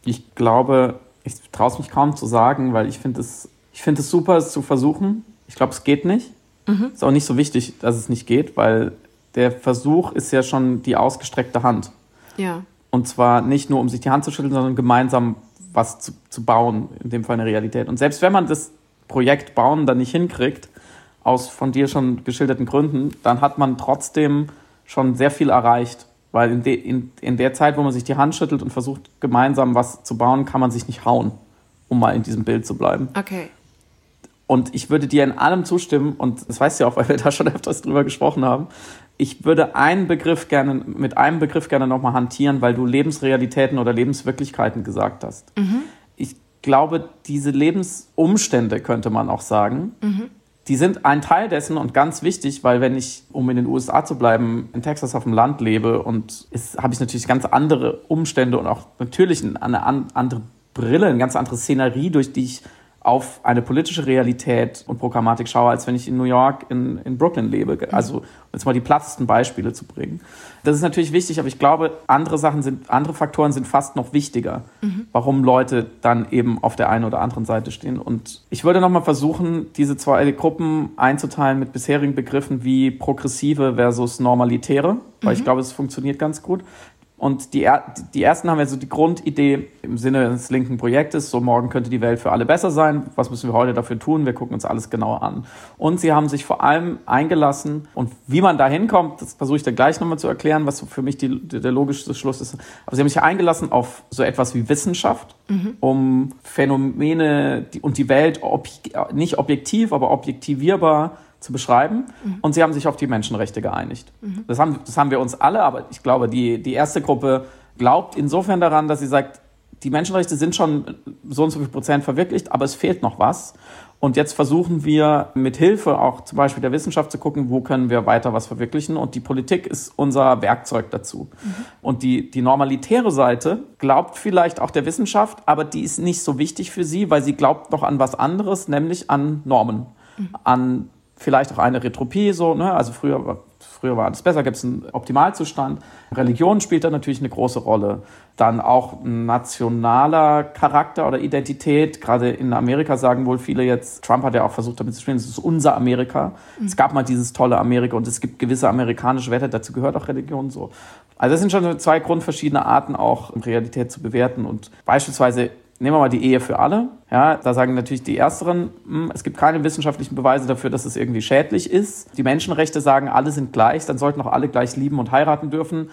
Ich glaube, ich traue es mich kaum zu sagen, weil ich finde es, ich finde es super, es zu versuchen. Ich glaube, es geht nicht. Mhm. Ist auch nicht so wichtig, dass es nicht geht, weil der Versuch ist ja schon die ausgestreckte Hand. Ja. Und zwar nicht nur, um sich die Hand zu schütteln, sondern gemeinsam was zu, zu bauen, in dem Fall eine Realität. Und selbst wenn man das Projekt bauen dann nicht hinkriegt, aus von dir schon geschilderten Gründen, dann hat man trotzdem schon sehr viel erreicht. Weil in, de, in, in der Zeit, wo man sich die Hand schüttelt und versucht, gemeinsam was zu bauen, kann man sich nicht hauen, um mal in diesem Bild zu bleiben. Okay. Und ich würde dir in allem zustimmen, und das weißt du ja auch, weil wir da schon öfters drüber gesprochen haben. Ich würde einen Begriff gerne, mit einem Begriff gerne nochmal hantieren, weil du Lebensrealitäten oder Lebenswirklichkeiten gesagt hast. Mhm. Ich glaube, diese Lebensumstände, könnte man auch sagen, mhm. die sind ein Teil dessen und ganz wichtig, weil wenn ich, um in den USA zu bleiben, in Texas auf dem Land lebe und habe ich natürlich ganz andere Umstände und auch natürlich eine andere Brille, eine ganz andere Szenerie, durch die ich auf eine politische Realität und Programmatik schaue, als wenn ich in New York, in, in Brooklyn lebe. Also, um jetzt mal die plattesten Beispiele zu bringen. Das ist natürlich wichtig, aber ich glaube, andere Sachen sind, andere Faktoren sind fast noch wichtiger, mhm. warum Leute dann eben auf der einen oder anderen Seite stehen. Und ich würde nochmal versuchen, diese zwei Gruppen einzuteilen mit bisherigen Begriffen wie progressive versus normalitäre, weil mhm. ich glaube, es funktioniert ganz gut. Und die, die ersten haben ja so die Grundidee im Sinne des linken Projektes, so morgen könnte die Welt für alle besser sein. Was müssen wir heute dafür tun? Wir gucken uns alles genauer an. Und sie haben sich vor allem eingelassen und wie man da hinkommt, das versuche ich dann gleich nochmal zu erklären, was für mich die, der logischste Schluss ist. Aber sie haben sich eingelassen auf so etwas wie Wissenschaft, mhm. um Phänomene und die Welt ob, nicht objektiv, aber objektivierbar zu beschreiben. Mhm. Und sie haben sich auf die Menschenrechte geeinigt. Mhm. Das, haben, das haben wir uns alle, aber ich glaube, die, die erste Gruppe glaubt insofern daran, dass sie sagt, die Menschenrechte sind schon so und so viel Prozent verwirklicht, aber es fehlt noch was. Und jetzt versuchen wir mit Hilfe auch zum Beispiel der Wissenschaft zu gucken, wo können wir weiter was verwirklichen. Und die Politik ist unser Werkzeug dazu. Mhm. Und die, die normalitäre Seite glaubt vielleicht auch der Wissenschaft, aber die ist nicht so wichtig für sie, weil sie glaubt noch an was anderes, nämlich an Normen, mhm. an vielleicht auch eine Retropie, so, ne? also früher war, früher war alles besser, gibt es einen Optimalzustand. Religion spielt da natürlich eine große Rolle. Dann auch nationaler Charakter oder Identität. Gerade in Amerika sagen wohl viele jetzt, Trump hat ja auch versucht damit zu spielen, es ist unser Amerika. Mhm. Es gab mal dieses tolle Amerika und es gibt gewisse amerikanische Werte, dazu gehört auch Religion so. Also das sind schon zwei grundverschiedene Arten, auch Realität zu bewerten. Und beispielsweise Nehmen wir mal die Ehe für alle. Ja, da sagen natürlich die Ersteren, hm, es gibt keine wissenschaftlichen Beweise dafür, dass es irgendwie schädlich ist. Die Menschenrechte sagen, alle sind gleich, dann sollten auch alle gleich lieben und heiraten dürfen.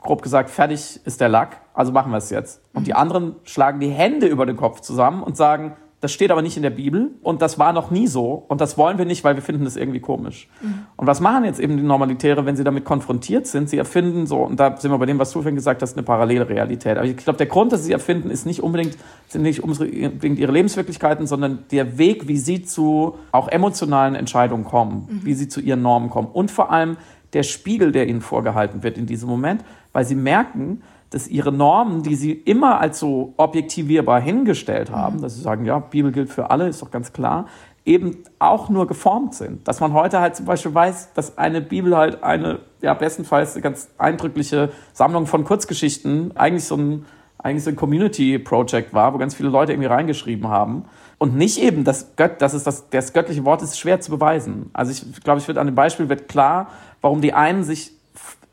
Grob gesagt, fertig ist der Lack, also machen wir es jetzt. Und die anderen schlagen die Hände über den Kopf zusammen und sagen, das steht aber nicht in der Bibel und das war noch nie so und das wollen wir nicht, weil wir finden das irgendwie komisch. Mhm. Und was machen jetzt eben die Normalitäre, wenn sie damit konfrontiert sind? Sie erfinden so, und da sind wir bei dem, was du vorhin gesagt hast, eine parallele Realität. Aber ich glaube, der Grund, dass sie erfinden, ist nicht unbedingt, sind nicht unbedingt ihre Lebenswirklichkeiten, sondern der Weg, wie sie zu auch emotionalen Entscheidungen kommen, mhm. wie sie zu ihren Normen kommen und vor allem der Spiegel, der ihnen vorgehalten wird in diesem Moment, weil sie merken, dass ihre Normen, die sie immer als so objektivierbar hingestellt haben, mhm. dass sie sagen, ja, Bibel gilt für alle, ist doch ganz klar, eben auch nur geformt sind. Dass man heute halt zum Beispiel weiß, dass eine Bibel halt eine, ja, bestenfalls eine ganz eindrückliche Sammlung von Kurzgeschichten, eigentlich so ein, eigentlich so ein Community-Project war, wo ganz viele Leute irgendwie reingeschrieben haben. Und nicht eben, das, Gött, das, ist das, das göttliche Wort ist schwer zu beweisen. Also ich glaube, ich wird an dem Beispiel wird klar, warum die einen sich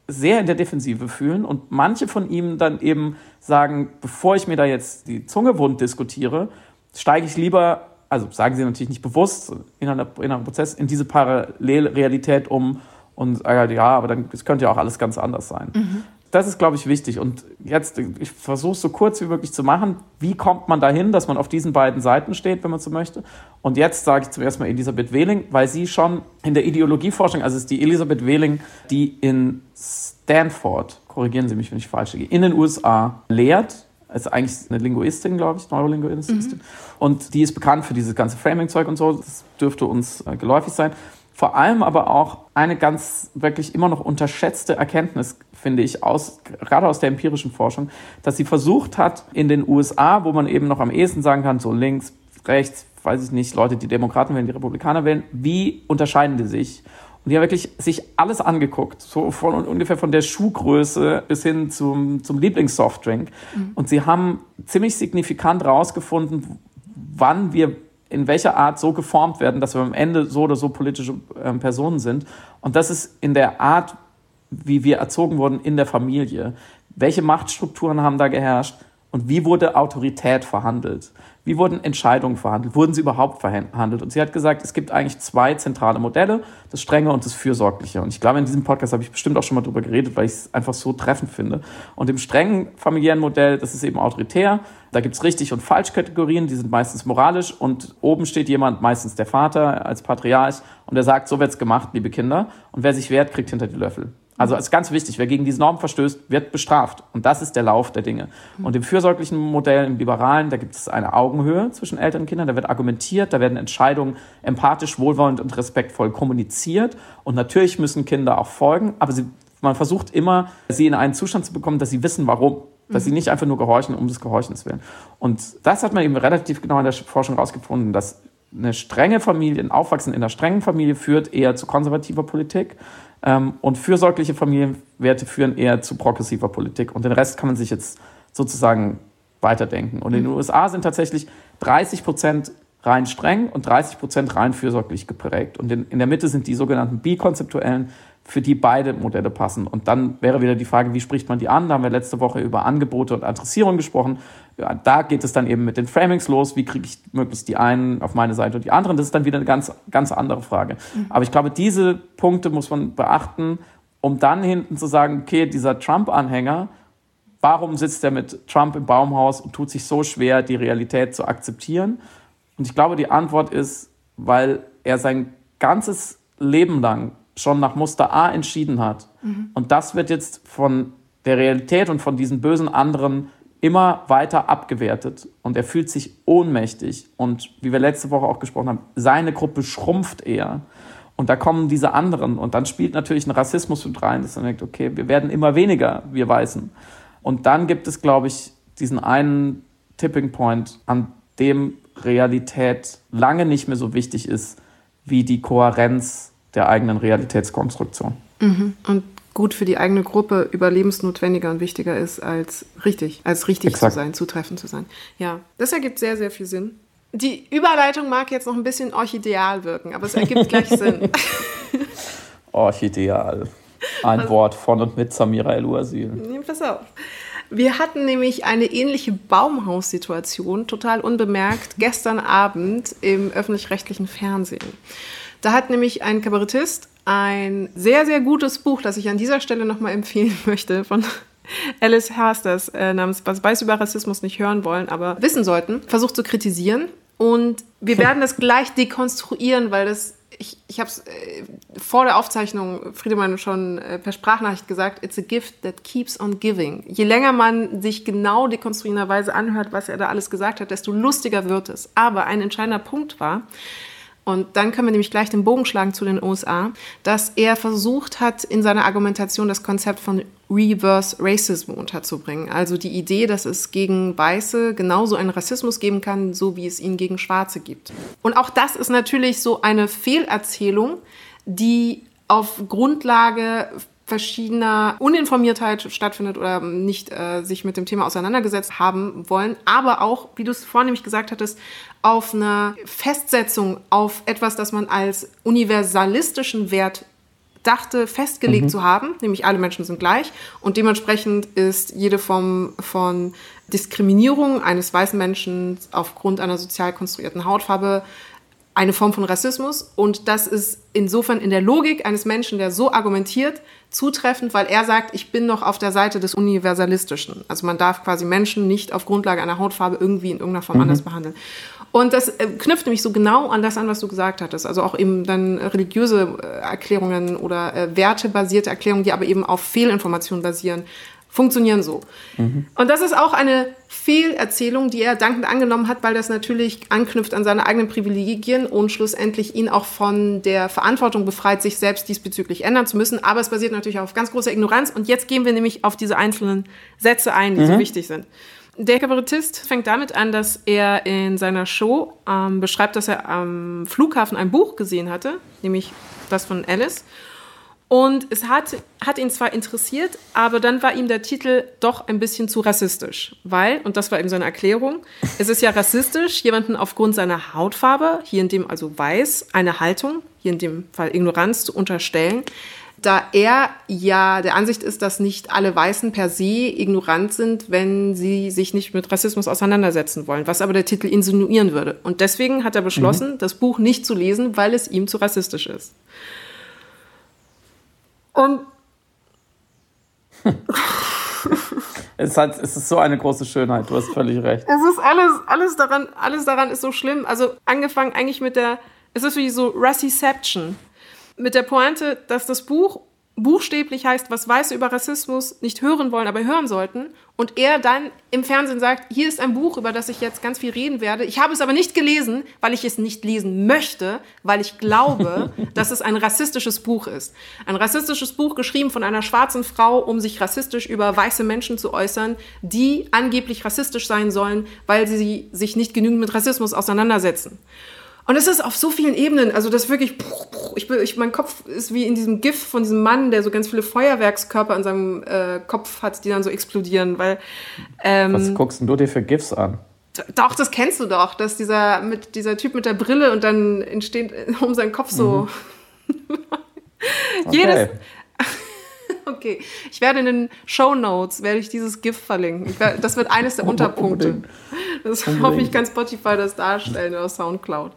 sehr in der Defensive fühlen und manche von ihm dann eben sagen, bevor ich mir da jetzt die Zunge wund diskutiere, steige ich lieber, also sagen sie natürlich nicht bewusst in einem, in einem Prozess, in diese Parallelrealität um und ja, aber dann das könnte ja auch alles ganz anders sein. Mhm das ist, glaube ich, wichtig. Und jetzt, ich versuche es so kurz wie möglich zu machen. Wie kommt man dahin, dass man auf diesen beiden Seiten steht, wenn man so möchte? Und jetzt sage ich zum ersten Mal Elisabeth Wehling, weil sie schon in der Ideologieforschung, also es ist die Elisabeth Wehling, die in Stanford, korrigieren Sie mich, wenn ich falsch liege, in den USA lehrt. Ist eigentlich eine Linguistin, glaube ich, Neurolinguistin. Mhm. Und die ist bekannt für dieses ganze Framing-Zeug und so. Das dürfte uns äh, geläufig sein. Vor allem aber auch eine ganz wirklich immer noch unterschätzte Erkenntnis, finde ich, aus, gerade aus der empirischen Forschung, dass sie versucht hat, in den USA, wo man eben noch am ehesten sagen kann, so links, rechts, weiß ich nicht, Leute, die Demokraten wählen, die Republikaner wählen, wie unterscheiden die sich? Und die haben wirklich sich alles angeguckt, so von ungefähr von der Schuhgröße bis hin zum, zum Lieblingssoftdrink. Mhm. Und sie haben ziemlich signifikant rausgefunden, wann wir in welcher Art so geformt werden, dass wir am Ende so oder so politische äh, Personen sind. Und das ist in der Art, wie wir erzogen wurden in der Familie. Welche Machtstrukturen haben da geherrscht und wie wurde Autorität verhandelt? Wie wurden Entscheidungen verhandelt? Wurden sie überhaupt verhandelt? Und sie hat gesagt, es gibt eigentlich zwei zentrale Modelle, das Strenge und das Fürsorgliche. Und ich glaube, in diesem Podcast habe ich bestimmt auch schon mal drüber geredet, weil ich es einfach so treffend finde. Und im strengen familiären Modell, das ist eben autoritär. Da gibt es richtig und falsch Kategorien, die sind meistens moralisch. Und oben steht jemand, meistens der Vater als Patriarch, und der sagt, so wird's gemacht, liebe Kinder. Und wer sich wehrt, kriegt hinter die Löffel. Also ist ganz wichtig, wer gegen diese Norm verstößt, wird bestraft. Und das ist der Lauf der Dinge. Und im fürsorglichen Modell, im liberalen, da gibt es eine Augenhöhe zwischen Eltern und Kindern, da wird argumentiert, da werden Entscheidungen empathisch, wohlwollend und respektvoll kommuniziert. Und natürlich müssen Kinder auch folgen, aber sie, man versucht immer, sie in einen Zustand zu bekommen, dass sie wissen, warum. Dass sie nicht einfach nur gehorchen, um des Gehorchens willen. Und das hat man eben relativ genau in der Forschung herausgefunden, dass eine strenge Familie, ein Aufwachsen in einer strengen Familie führt eher zu konservativer Politik und fürsorgliche Familienwerte führen eher zu progressiver Politik. Und den Rest kann man sich jetzt sozusagen weiterdenken. Und in den mhm. USA sind tatsächlich 30 Prozent rein streng und 30 Prozent rein fürsorglich geprägt. Und in, in der Mitte sind die sogenannten bikonzeptuellen für die beide Modelle passen. Und dann wäre wieder die Frage, wie spricht man die an? Da haben wir letzte Woche über Angebote und Adressierung gesprochen. Ja, da geht es dann eben mit den Framings los. Wie kriege ich möglichst die einen auf meine Seite und die anderen? Das ist dann wieder eine ganz, ganz andere Frage. Mhm. Aber ich glaube, diese Punkte muss man beachten, um dann hinten zu sagen, okay, dieser Trump-Anhänger, warum sitzt er mit Trump im Baumhaus und tut sich so schwer, die Realität zu akzeptieren? Und ich glaube, die Antwort ist, weil er sein ganzes Leben lang schon nach Muster A entschieden hat. Mhm. Und das wird jetzt von der Realität und von diesen bösen anderen immer weiter abgewertet. Und er fühlt sich ohnmächtig. Und wie wir letzte Woche auch gesprochen haben, seine Gruppe schrumpft eher. Und da kommen diese anderen. Und dann spielt natürlich ein Rassismus mit rein, dass man denkt, okay, wir werden immer weniger, wir Weißen. Und dann gibt es, glaube ich, diesen einen Tipping Point, an dem Realität lange nicht mehr so wichtig ist wie die Kohärenz der eigenen Realitätskonstruktion. Mhm. Und gut für die eigene Gruppe überlebensnotwendiger und wichtiger ist, als richtig, als richtig Exakt. zu sein, zutreffend zu sein. Ja, das ergibt sehr, sehr viel Sinn. Die Überleitung mag jetzt noch ein bisschen orchideal wirken, aber es ergibt gleich (laughs) Sinn. Orchideal. Ein also, Wort von und mit Samira El-Uazil. Pass auf. Wir hatten nämlich eine ähnliche Baumhaussituation, total unbemerkt, gestern Abend im öffentlich-rechtlichen Fernsehen. Da hat nämlich ein Kabarettist ein sehr, sehr gutes Buch, das ich an dieser Stelle nochmal empfehlen (laughs) möchte, von Alice Hersters äh, namens Was weiß über Rassismus nicht hören wollen, aber wissen sollten, versucht zu kritisieren. Und wir werden das gleich dekonstruieren, weil das, ich, ich habe es äh, vor der Aufzeichnung Friedemann schon äh, per Sprachnachricht gesagt, it's a gift that keeps on giving. Je länger man sich genau dekonstruierenderweise anhört, was er da alles gesagt hat, desto lustiger wird es. Aber ein entscheidender Punkt war, und dann können wir nämlich gleich den Bogen schlagen zu den USA, dass er versucht hat, in seiner Argumentation das Konzept von Reverse Racism unterzubringen. Also die Idee, dass es gegen Weiße genauso einen Rassismus geben kann, so wie es ihn gegen Schwarze gibt. Und auch das ist natürlich so eine Fehlerzählung, die auf Grundlage verschiedener Uninformiertheit stattfindet oder nicht äh, sich mit dem Thema auseinandergesetzt haben wollen, aber auch, wie du es vornehmlich gesagt hattest, auf einer Festsetzung auf etwas, das man als universalistischen Wert dachte, festgelegt mhm. zu haben, nämlich alle Menschen sind gleich und dementsprechend ist jede Form von Diskriminierung eines weißen Menschen aufgrund einer sozial konstruierten Hautfarbe eine Form von Rassismus und das ist insofern in der Logik eines Menschen, der so argumentiert, zutreffend, weil er sagt, ich bin noch auf der Seite des Universalistischen. Also man darf quasi Menschen nicht auf Grundlage einer Hautfarbe irgendwie in irgendeiner Form mhm. anders behandeln. Und das äh, knüpft nämlich so genau an das an, was du gesagt hattest. Also auch eben dann religiöse äh, Erklärungen oder äh, wertebasierte Erklärungen, die aber eben auf Fehlinformationen basieren, funktionieren so. Mhm. Und das ist auch eine Fehlerzählung, die er dankend angenommen hat, weil das natürlich anknüpft an seine eigenen Privilegien und schlussendlich ihn auch von der Verantwortung befreit, sich selbst diesbezüglich ändern zu müssen. Aber es basiert natürlich auf ganz großer Ignoranz. Und jetzt gehen wir nämlich auf diese einzelnen Sätze ein, die mhm. so wichtig sind. Der Kabarettist fängt damit an, dass er in seiner Show ähm, beschreibt, dass er am Flughafen ein Buch gesehen hatte, nämlich das von Alice. Und es hat, hat ihn zwar interessiert, aber dann war ihm der Titel doch ein bisschen zu rassistisch. Weil, und das war eben seine Erklärung, es ist ja rassistisch, jemanden aufgrund seiner Hautfarbe, hier in dem also weiß, eine Haltung, hier in dem Fall Ignoranz zu unterstellen, da er ja der Ansicht ist, dass nicht alle Weißen per se ignorant sind, wenn sie sich nicht mit Rassismus auseinandersetzen wollen, was aber der Titel insinuieren würde. Und deswegen hat er beschlossen, mhm. das Buch nicht zu lesen, weil es ihm zu rassistisch ist. Und (laughs) es, hat, es ist so eine große Schönheit, du hast völlig recht. Es ist alles, alles daran, alles daran ist so schlimm. Also angefangen eigentlich mit der, es ist wie so Rassiception. Mit der Pointe, dass das Buch buchstäblich heißt, was Weiße über Rassismus nicht hören wollen, aber hören sollten. Und er dann im Fernsehen sagt, hier ist ein Buch, über das ich jetzt ganz viel reden werde. Ich habe es aber nicht gelesen, weil ich es nicht lesen möchte, weil ich glaube, (laughs) dass es ein rassistisches Buch ist. Ein rassistisches Buch geschrieben von einer schwarzen Frau, um sich rassistisch über weiße Menschen zu äußern, die angeblich rassistisch sein sollen, weil sie sich nicht genügend mit Rassismus auseinandersetzen. Und es ist auf so vielen Ebenen, also das wirklich, ich, ich, mein Kopf ist wie in diesem GIF von diesem Mann, der so ganz viele Feuerwerkskörper an seinem äh, Kopf hat, die dann so explodieren, weil... Ähm, Was guckst denn du dir für GIFs an? Doch, das kennst du doch, dass dieser, mit, dieser Typ mit der Brille und dann entsteht (laughs) um seinen Kopf so... Mhm. (laughs) Jedes, (laughs) Okay, ich werde in den Show Notes werde ich dieses GIF verlinken. Werde, das wird eines der (laughs) Unterpunkte. Das hoffe ich kann Spotify das darstellen oder Soundcloud.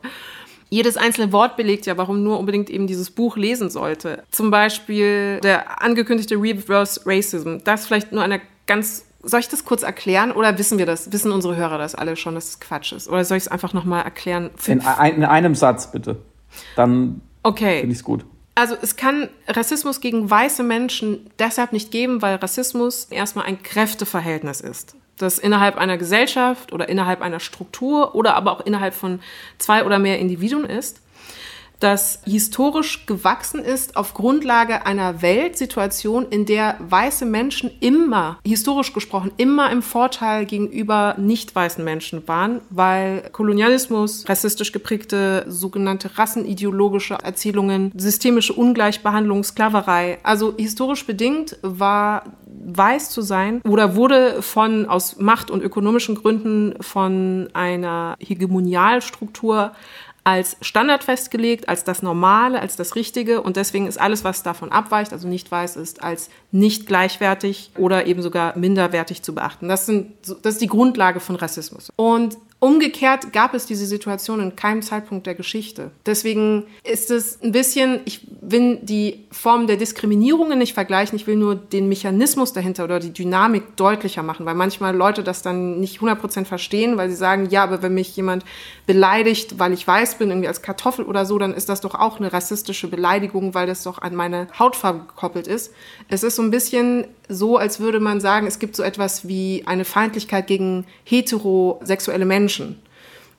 Jedes einzelne Wort belegt ja, warum nur unbedingt eben dieses Buch lesen sollte. Zum Beispiel der angekündigte Reverse Racism. Das vielleicht nur eine ganz soll ich das kurz erklären oder wissen wir das? Wissen unsere Hörer das alle schon, dass es Quatsch ist? Oder soll ich es einfach nochmal erklären? In, in, einem Satz bitte. Dann okay. finde ich es gut. Also es kann Rassismus gegen weiße Menschen deshalb nicht geben, weil Rassismus erstmal ein Kräfteverhältnis ist, das innerhalb einer Gesellschaft oder innerhalb einer Struktur oder aber auch innerhalb von zwei oder mehr Individuen ist das historisch gewachsen ist auf Grundlage einer Weltsituation, in der weiße Menschen immer, historisch gesprochen, immer im Vorteil gegenüber nicht weißen Menschen waren, weil Kolonialismus, rassistisch geprägte sogenannte rassenideologische Erzählungen, systemische Ungleichbehandlung, Sklaverei, also historisch bedingt war weiß zu sein oder wurde von aus Macht und ökonomischen Gründen von einer Hegemonialstruktur als Standard festgelegt, als das Normale, als das Richtige und deswegen ist alles, was davon abweicht, also nicht weiß ist, als nicht gleichwertig oder eben sogar minderwertig zu beachten. Das, sind, das ist die Grundlage von Rassismus. Und Umgekehrt gab es diese Situation in keinem Zeitpunkt der Geschichte. Deswegen ist es ein bisschen, ich will die Form der Diskriminierungen nicht vergleichen, ich will nur den Mechanismus dahinter oder die Dynamik deutlicher machen, weil manchmal Leute das dann nicht 100% verstehen, weil sie sagen, ja, aber wenn mich jemand beleidigt, weil ich weiß bin, irgendwie als Kartoffel oder so, dann ist das doch auch eine rassistische Beleidigung, weil das doch an meine Hautfarbe gekoppelt ist. Es ist so ein bisschen so, als würde man sagen, es gibt so etwas wie eine Feindlichkeit gegen heterosexuelle Menschen.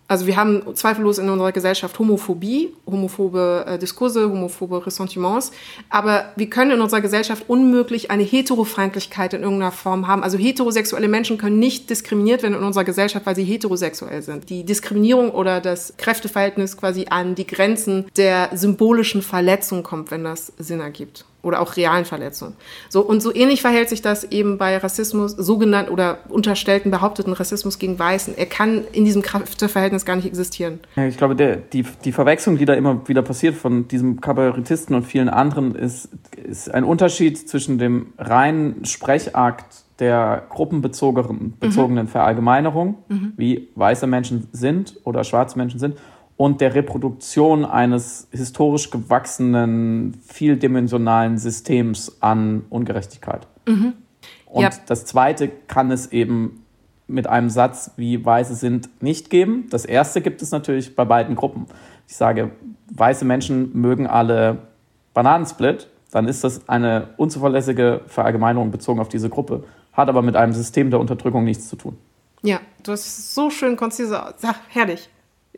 Also wir haben zweifellos in unserer Gesellschaft Homophobie, homophobe äh, Diskurse, homophobe Ressentiments, aber wir können in unserer Gesellschaft unmöglich eine Heterofeindlichkeit in irgendeiner Form haben. Also heterosexuelle Menschen können nicht diskriminiert werden in unserer Gesellschaft, weil sie heterosexuell sind. Die Diskriminierung oder das Kräfteverhältnis quasi an die Grenzen der symbolischen Verletzung kommt, wenn das Sinn ergibt. Oder auch realen Verletzungen. So, und so ähnlich verhält sich das eben bei Rassismus, sogenannten oder unterstellten, behaupteten Rassismus gegen Weißen. Er kann in diesem Kräfteverhältnis gar nicht existieren. Ich glaube, der, die, die Verwechslung, die da immer wieder passiert von diesem Kabarettisten und vielen anderen, ist, ist ein Unterschied zwischen dem reinen Sprechakt der gruppenbezogenen bezogenen mhm. Verallgemeinerung, mhm. wie weiße Menschen sind oder schwarze Menschen sind, und der Reproduktion eines historisch gewachsenen, vieldimensionalen Systems an Ungerechtigkeit. Mhm. Und ja. das Zweite kann es eben mit einem Satz wie Weiße sind nicht geben. Das Erste gibt es natürlich bei beiden Gruppen. Ich sage, weiße Menschen mögen alle Bananensplit, dann ist das eine unzuverlässige Verallgemeinerung bezogen auf diese Gruppe, hat aber mit einem System der Unterdrückung nichts zu tun. Ja, du hast so schön konzise. Ach, herrlich.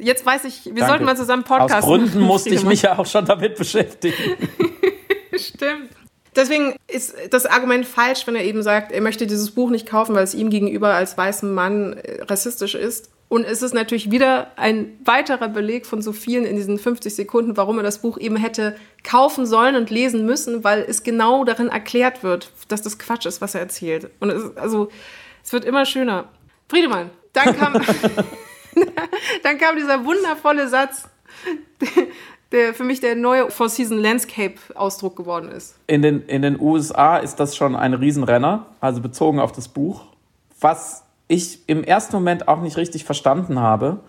Jetzt weiß ich, wir Danke. sollten mal zusammen Podcasten. Aus Gründen musste ich (laughs) mich ja auch schon damit beschäftigen. (laughs) Stimmt. Deswegen ist das Argument falsch, wenn er eben sagt, er möchte dieses Buch nicht kaufen, weil es ihm gegenüber als weißem Mann äh, rassistisch ist. Und es ist natürlich wieder ein weiterer Beleg von so vielen in diesen 50 Sekunden, warum er das Buch eben hätte kaufen sollen und lesen müssen, weil es genau darin erklärt wird, dass das Quatsch ist, was er erzählt. Und es, also, es wird immer schöner. Friedemann, dann kam. (laughs) (laughs) Dann kam dieser wundervolle Satz, der für mich der neue Four-Season Landscape-Ausdruck geworden ist. In den, in den USA ist das schon ein Riesenrenner, also bezogen auf das Buch. Was ich im ersten Moment auch nicht richtig verstanden habe.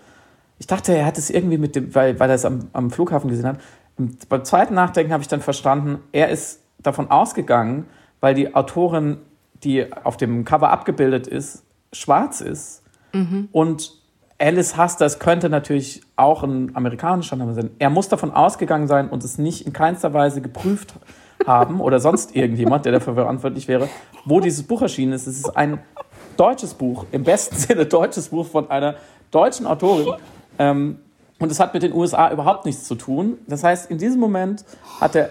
Ich dachte, er hat es irgendwie mit dem, weil, weil er es am, am Flughafen gesehen hat. Und beim zweiten Nachdenken habe ich dann verstanden, er ist davon ausgegangen, weil die Autorin, die auf dem Cover abgebildet ist, schwarz ist. Mhm. Und Alice Hasters könnte natürlich auch ein amerikanischer Name sein. Er muss davon ausgegangen sein und es nicht in keinster Weise geprüft haben oder sonst irgendjemand, der dafür verantwortlich wäre, wo dieses Buch erschienen ist. Es ist ein deutsches Buch, im besten Sinne deutsches Buch von einer deutschen Autorin. Ähm, und es hat mit den USA überhaupt nichts zu tun. Das heißt, in diesem Moment hat er,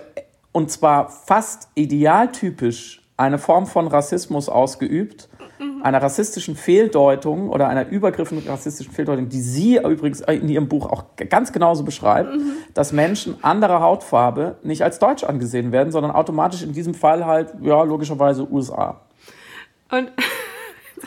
und zwar fast idealtypisch, eine Form von Rassismus ausgeübt, mhm. einer rassistischen Fehldeutung oder einer übergriffenden rassistischen Fehldeutung, die sie übrigens in ihrem Buch auch ganz genauso beschreibt, mhm. dass Menschen anderer Hautfarbe nicht als deutsch angesehen werden, sondern automatisch in diesem Fall halt, ja, logischerweise USA. Und (laughs)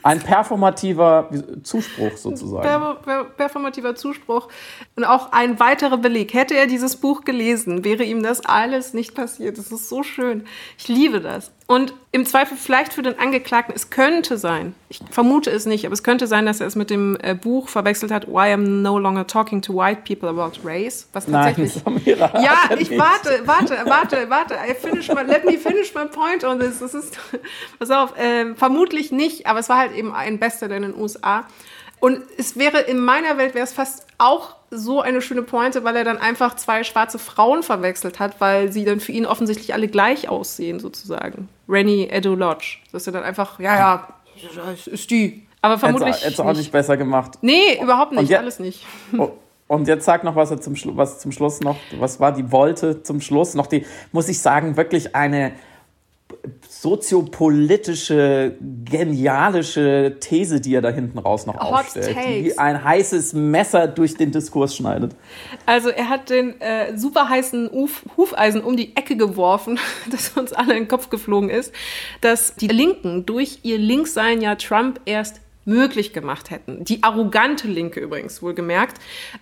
ein performativer Zuspruch sozusagen. Per, per, performativer Zuspruch. Und auch ein weiterer Beleg. Hätte er dieses Buch gelesen, wäre ihm das alles nicht passiert. Das ist so schön. Ich liebe das. Und im Zweifel vielleicht für den Angeklagten, es könnte sein, ich vermute es nicht, aber es könnte sein, dass er es mit dem äh, Buch verwechselt hat, Why I'm No Longer Talking to White People About Race, was tatsächlich... Nein, Samira, ja, ich nicht. warte, warte, warte, warte, I finish my, let me finish my point on this. Das ist, (laughs) pass auf, äh, vermutlich nicht, aber es war halt eben ein Bestseller in den USA. Und es wäre in meiner Welt wäre es fast auch so eine schöne Pointe, weil er dann einfach zwei schwarze Frauen verwechselt hat, weil sie dann für ihn offensichtlich alle gleich aussehen, sozusagen. Rennie Edo Lodge. Dass er dann einfach, ja, ja, das ist die. Aber vermutlich. Hätte auch nicht besser gemacht. Nee, überhaupt nicht, jetzt, alles nicht. Oh, und jetzt sag noch was zum, was zum Schluss noch. Was war die Wolte zum Schluss? Noch die, muss ich sagen, wirklich eine soziopolitische, genialische These, die er da hinten raus noch Hot aufstellt, takes. die ein heißes Messer durch den Diskurs schneidet. Also er hat den äh, super heißen Uf Hufeisen um die Ecke geworfen, (laughs) das uns alle in den Kopf geflogen ist, dass die Linken durch ihr Linksein ja Trump erst möglich gemacht hätten. Die arrogante Linke übrigens, wohlgemerkt.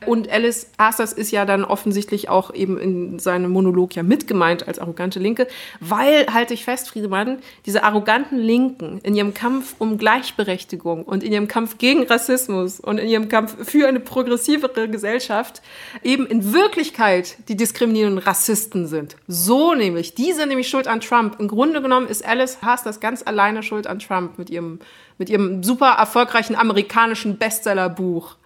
Und Alice Asters ist ja dann offensichtlich auch eben in seinem Monolog ja mitgemeint als arrogante Linke, weil, halte ich fest, Friedemann, diese arroganten Linken in ihrem Kampf um Gleichberechtigung und in ihrem Kampf gegen Rassismus und in ihrem Kampf für eine progressivere Gesellschaft eben in Wirklichkeit die diskriminierenden Rassisten sind. So nämlich. Die sind nämlich schuld an Trump. Im Grunde genommen ist Alice Asters ganz alleine schuld an Trump mit ihrem mit ihrem super erfolgreichen amerikanischen Bestsellerbuch.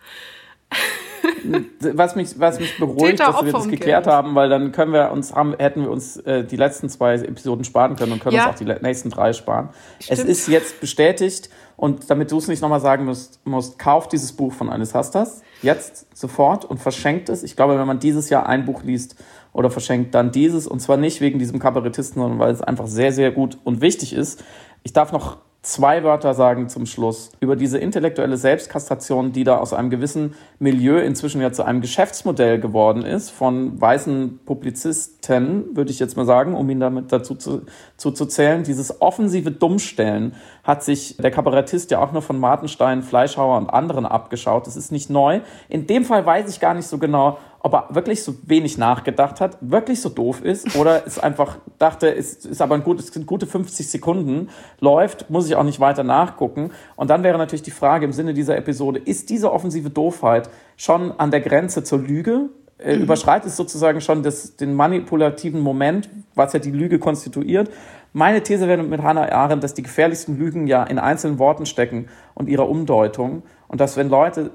(laughs) was mich, was mich beruhigt, dass wir das geklärt haben, weil dann können wir uns haben, hätten wir uns äh, die letzten zwei Episoden sparen können und können ja. uns auch die nächsten drei sparen. Stimmt. Es ist jetzt bestätigt und damit du es nicht nochmal sagen musst, musst, kauft dieses Buch von Alice Hastas jetzt sofort und verschenkt es. Ich glaube, wenn man dieses Jahr ein Buch liest oder verschenkt, dann dieses und zwar nicht wegen diesem Kabarettisten, sondern weil es einfach sehr, sehr gut und wichtig ist. Ich darf noch zwei Wörter sagen zum Schluss über diese intellektuelle Selbstkastration, die da aus einem gewissen Milieu inzwischen ja zu einem Geschäftsmodell geworden ist, von weißen Publizisten, würde ich jetzt mal sagen, um ihn damit dazu zu, zu, zu zählen. Dieses offensive Dummstellen hat sich der Kabarettist ja auch nur von Martenstein, Fleischhauer und anderen abgeschaut. Das ist nicht neu. In dem Fall weiß ich gar nicht so genau, ob er wirklich so wenig nachgedacht hat, wirklich so doof ist oder (laughs) es einfach dachte, es ist aber ein gut, es sind gute 50 Sekunden, läuft, muss ich auch nicht weiter nachgucken. Und dann wäre natürlich die Frage im Sinne dieser Episode, ist diese offensive Doofheit schon an der Grenze zur Lüge? Äh, mhm. Überschreitet es sozusagen schon das, den manipulativen Moment, was ja die Lüge konstituiert? Meine These wäre mit Hannah Arendt, dass die gefährlichsten Lügen ja in einzelnen Worten stecken und ihrer Umdeutung. Und dass wenn Leute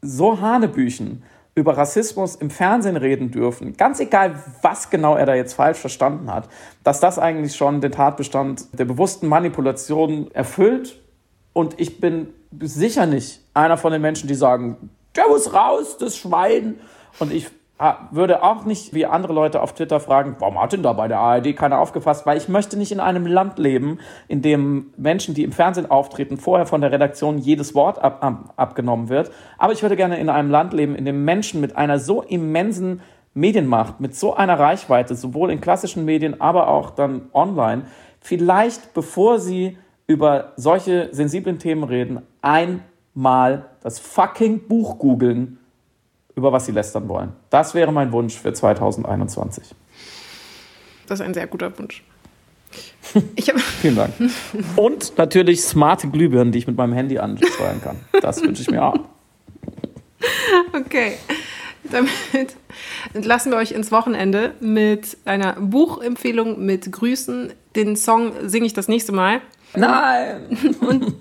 so Hanebüchen über Rassismus im Fernsehen reden dürfen, ganz egal, was genau er da jetzt falsch verstanden hat, dass das eigentlich schon den Tatbestand der bewussten Manipulation erfüllt. Und ich bin sicher nicht einer von den Menschen, die sagen, der muss raus, das Schwein. Und ich würde auch nicht wie andere Leute auf Twitter fragen, warum hat denn da bei der ARD keiner aufgefasst? Weil ich möchte nicht in einem Land leben, in dem Menschen, die im Fernsehen auftreten, vorher von der Redaktion jedes Wort ab, ab, abgenommen wird. Aber ich würde gerne in einem Land leben, in dem Menschen mit einer so immensen Medienmacht, mit so einer Reichweite, sowohl in klassischen Medien, aber auch dann online, vielleicht bevor sie über solche sensiblen Themen reden, einmal das fucking Buch googeln über was sie lästern wollen. Das wäre mein Wunsch für 2021. Das ist ein sehr guter Wunsch. (laughs) Vielen Dank. Und natürlich smarte Glühbirnen, die ich mit meinem Handy ansteuern kann. Das wünsche ich mir auch. (laughs) Okay. Damit entlassen wir euch ins Wochenende mit einer Buchempfehlung mit Grüßen. Den Song singe ich das nächste Mal. Nein! Und,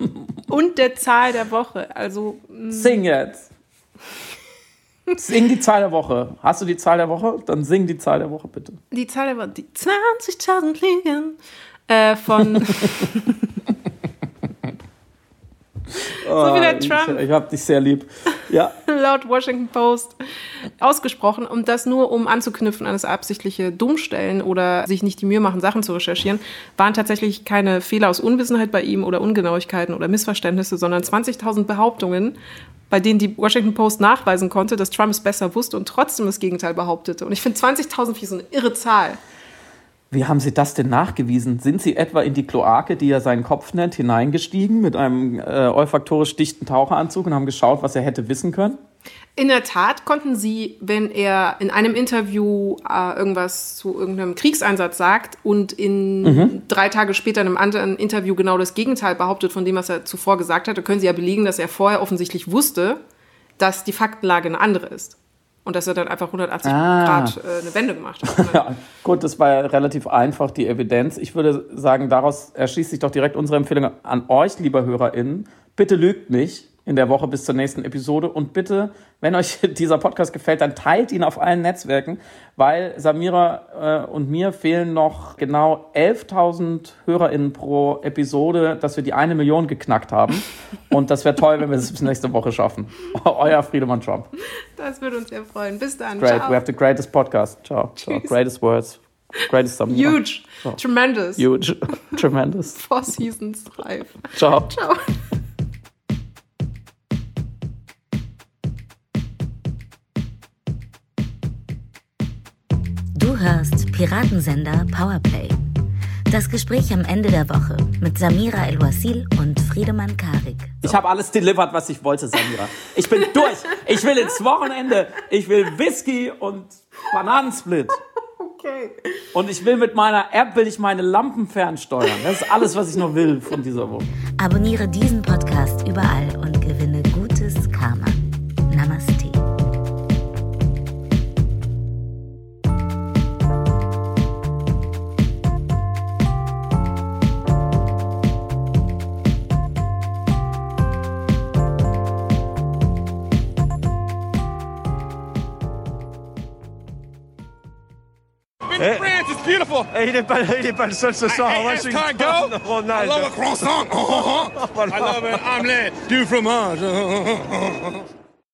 und der Zahl der Woche. Also. Mm. Sing jetzt! Sing die Zahl der Woche. Hast du die Zahl der Woche? Dann sing die Zahl der Woche bitte. Die Zahl der Woche. Die 20.000 Fliegen äh, von. (laughs) so wie der Trump. Ich, ich hab dich sehr lieb. Ja. (laughs) Laut Washington Post ausgesprochen. Und das nur, um anzuknüpfen an das absichtliche Dummstellen oder sich nicht die Mühe machen, Sachen zu recherchieren, waren tatsächlich keine Fehler aus Unwissenheit bei ihm oder Ungenauigkeiten oder Missverständnisse, sondern 20.000 Behauptungen bei denen die Washington Post nachweisen konnte, dass Trump es besser wusste und trotzdem das Gegenteil behauptete. Und ich finde 20.000 wie so eine irre Zahl. Wie haben Sie das denn nachgewiesen? Sind Sie etwa in die Kloake, die er seinen Kopf nennt, hineingestiegen mit einem äh, olfaktorisch dichten Taucheranzug und haben geschaut, was er hätte wissen können? In der Tat konnten sie, wenn er in einem Interview äh, irgendwas zu irgendeinem Kriegseinsatz sagt und in mhm. drei Tage später in einem anderen Interview genau das Gegenteil behauptet von dem, was er zuvor gesagt hatte, können sie ja belegen, dass er vorher offensichtlich wusste, dass die Faktenlage eine andere ist. Und dass er dann einfach 180 ah. Grad äh, eine Wende gemacht hat. (laughs) ja, gut, das war ja relativ einfach, die Evidenz. Ich würde sagen, daraus erschließt sich doch direkt unsere Empfehlung an euch, lieber HörerInnen. Bitte lügt nicht in der Woche bis zur nächsten Episode. Und bitte, wenn euch (laughs) dieser Podcast gefällt, dann teilt ihn auf allen Netzwerken, weil Samira äh, und mir fehlen noch genau 11.000 HörerInnen pro Episode, dass wir die eine Million geknackt haben. (laughs) Und das wäre toll, wenn wir es bis nächste Woche schaffen. (laughs) Euer Friedemann Trump. Das würde uns sehr freuen. Bis dann. Great. Ciao. We have the greatest podcast. Ciao. Ciao. Greatest words. Greatest Samira. Huge. Ciao. Tremendous. Huge. Tremendous. Four seasons live. Ciao. Ciao. Hörst Piratensender Powerplay. Das Gespräch am Ende der Woche mit Samira El-Wasil und Friedemann Karik. Ich habe alles delivered, was ich wollte, Samira. Ich bin durch. Ich will ins Wochenende. Ich will Whisky und Bananensplit. Okay. Und ich will mit meiner App will ich meine Lampen fernsteuern. Das ist alles, was ich noch will von dieser Woche. Abonniere diesen Podcast überall Hey, il n'est pas, il est pas le seul ce soir. Hey, Washington, (laughs) Ronald. I love a croissant. (laughs) I love an omelette du fromage. (laughs)